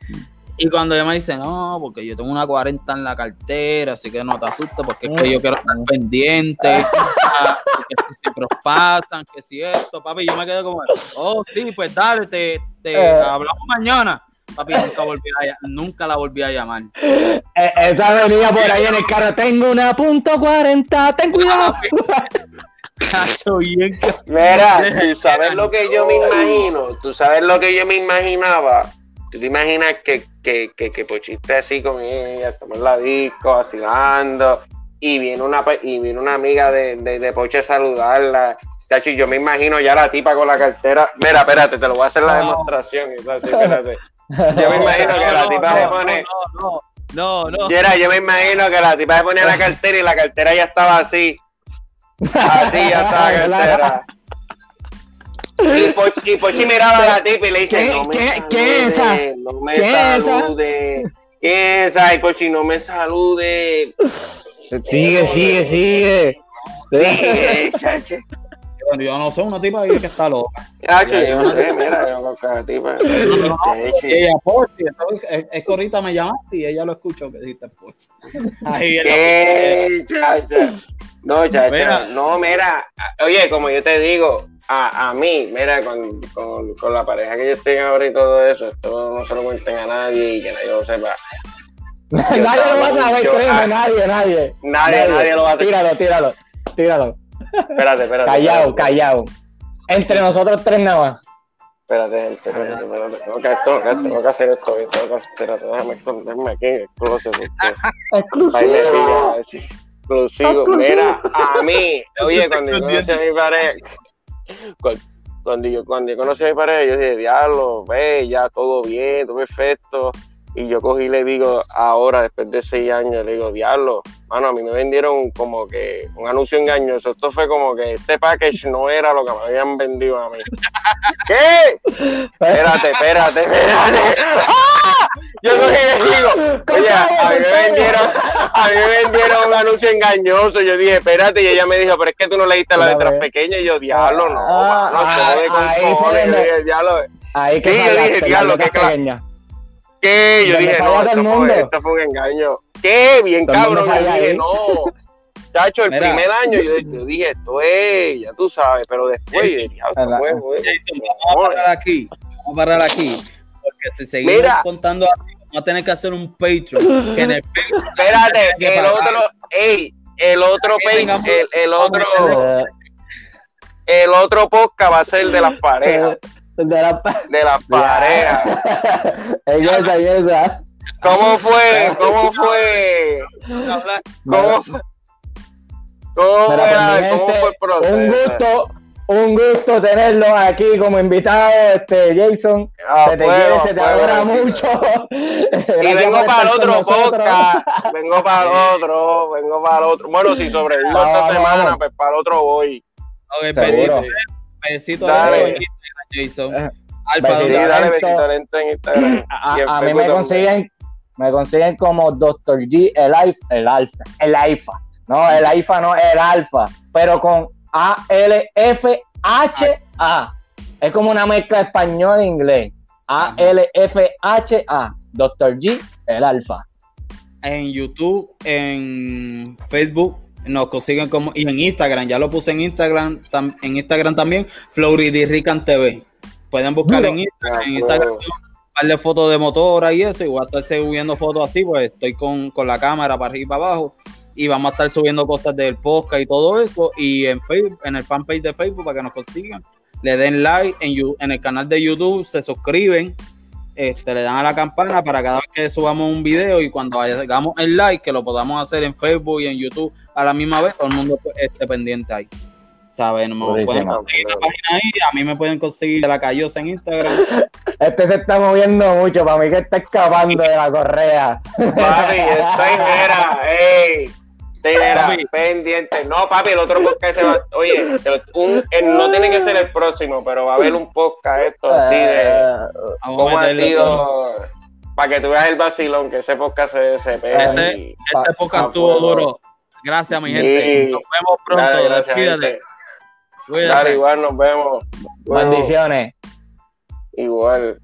Y cuando ella me dice, no, porque yo tengo una 40 en la cartera, así que no te asustes, porque es que yo quiero estar pendiente, que si siempre pasan, que si esto, papi, yo me quedo como, oh, sí, pues dale, te, te Eh. hablamos mañana. Papi, nunca, volví a nunca la volví a llamar. Eh, Esa venía por ahí en el carro. Tengo una punto 40, ten cuidado. Cacho, bien. Mira, tú sabes lo que yo me imagino, tú sabes lo que yo me imaginaba. Tú te imaginas que, que, que, que Pochiste así con ella, estamos en la disco, vacilando, y viene una, y viene una amiga de, de, de Poche a saludarla. Chacho, y yo me imagino ya la tipa con la cartera. Mira, espérate, te lo voy a hacer la No. demostración. espérate. Yo me imagino que la tipa se pone. No, no, no, no. Yera, yo me imagino que la tipa se ponía la cartera y la cartera ya estaba así. Así ya estaba la cartera. Y Pochi, y Pochi miraba a la tipa y le dice, ¿Qué- no me qué- qué es salude, esa? no me ¿Qué es esa? salude. ¿Qué es esa? Y Pochi, no me salude. Sigue, sigue, sigue. Sí, chacho. Yo no sé, una tipa que está loca. Chacho, yo no sé, mira, yo con cada tipa. Y ella, Pochi, entonces, es, que ahorita me llamaste y ella lo escuchó que dijiste Pochi. Ahí ¿Qué, chacha? No, chacha, Mira. no, mira, oye, como yo te digo, a, a mí, mira, con, con, con la pareja que yo estoy ahora y todo eso, esto no se lo cuenten a nadie y que nadie lo sepa. nadie lo va a saber, créeme, ah, nadie, nadie. Nadie, nadie lo va a hacer. Tíralo, tíralo, tíralo. Espérate, espérate. Callao, espérate, callao. Entre nosotros tres nada más. Espérate, gente, espérate, espérate. Tengo que, esto, tengo que hacer esto, tengo que, espérate, déjame esconderme aquí Exclusivo. Exclusivo. Mira, a mí, oye, cuando yo conocí a mi pareja, cuando yo, cuando yo conocí a mi pareja, yo dije, diablo, ve, ya todo bien, todo perfecto. Y yo cogí y le digo, ahora, después de seis años, le digo, diablo, mano, a mí me vendieron como que un anuncio engañoso. Esto fue como que este package no era lo que me habían vendido a mí. ¿Qué? Espérate, espérate, espérate. ¡Ah! Yo cogí y le digo, oye, a mí me vendieron, a mí me vendieron un anuncio engañoso. Yo dije, espérate, y ella me dijo, pero es que tú no leíste letras ves. pequeñas. Y yo, diablo, no, Ah, mano, ah, se jode con ahí fue cojones. Qué. Yo ¿Dónde dije, no, el esto mundo? fue, esto fue un engaño. ¿Qué? Bien ¿Dónde cabrón. Yo dije, ahí? no. Chacho, el Mira. primer año yo, yo dije, esto es, ya tú sabes, pero después yo dije, ah, vamos a parar aquí. Vamos a parar aquí. Porque si seguimos Mira. contando así, vamos a tener que hacer un Patreon. Que en el Patreon Espérate, que el otro, ey, el otro, tengamos- el, el otro, el otro podcast va a ser de las parejas, de la de las parejas. esa, esa. ¿Cómo fue? ¿Cómo fue? ¿Cómo fue? ¿Cómo fue, pues, ¿Cómo gente, fue el proceso? Un gusto, un gusto tenerlos aquí como invitado, este Jason. Se te quiere, a se te adora sí. mucho. Y vengo para el otro podcast, vengo para el otro, vengo para el otro. Bueno, si sobrevivo esta semana, pues para el otro voy. Ok, besito, besito en Instagram, Jason. Eh, Alfa, besito. Sí, ¿dónde- dale Talento. besito lento en Instagram. A, a mí me consiguen, me consiguen como Dr. G, el alfa, el alfa, el alfa. No, el alfa no, el alfa, pero con A L F H A. Es como una mezcla español e inglés. A L F H A. Dr. G, el alfa. en YouTube, en Facebook, nos consiguen como, y en Instagram, ya lo puse en Instagram, tam- en Instagram también, Floridi Rican TV. Pueden buscar Duro. en Instagram, en Ah, Instagram de fotos de motora y eso, y voy a estar subiendo fotos así, pues estoy con, con la cámara para arriba y para abajo, y vamos a estar subiendo cosas del podcast y todo eso, y en Facebook, en el fanpage de Facebook para que nos consigan, le den like, en, en el canal de YouTube se suscriben, este, le dan a la campana para cada vez que subamos un video y cuando hagamos el like, que lo podamos hacer en Facebook y en YouTube a la misma vez, todo el mundo pues, esté pendiente ahí. ¿Sabes? No me Buenísimo. pueden conseguir la página ahí, a mí me pueden conseguir de la callosa en Instagram. Este se está moviendo mucho, para mí que está escapando de la correa. Papi, estoy mera, ey. Papi. pendiente. No, papi, el otro podcast se va. Oye, un, el- no tiene que ser el próximo, pero va a haber un podcast esto así de. Eh, ¿Cómo ha sido? Para que tú veas el vacilón, que ese podcast se, se pega. Este- y- Este podcast estuvo duro. Gracias, mi gente. Sí. Nos vemos pronto. Dale, gracias, Despídate. gente. Cuídate. Dale, igual nos vemos. Bendiciones. Igual.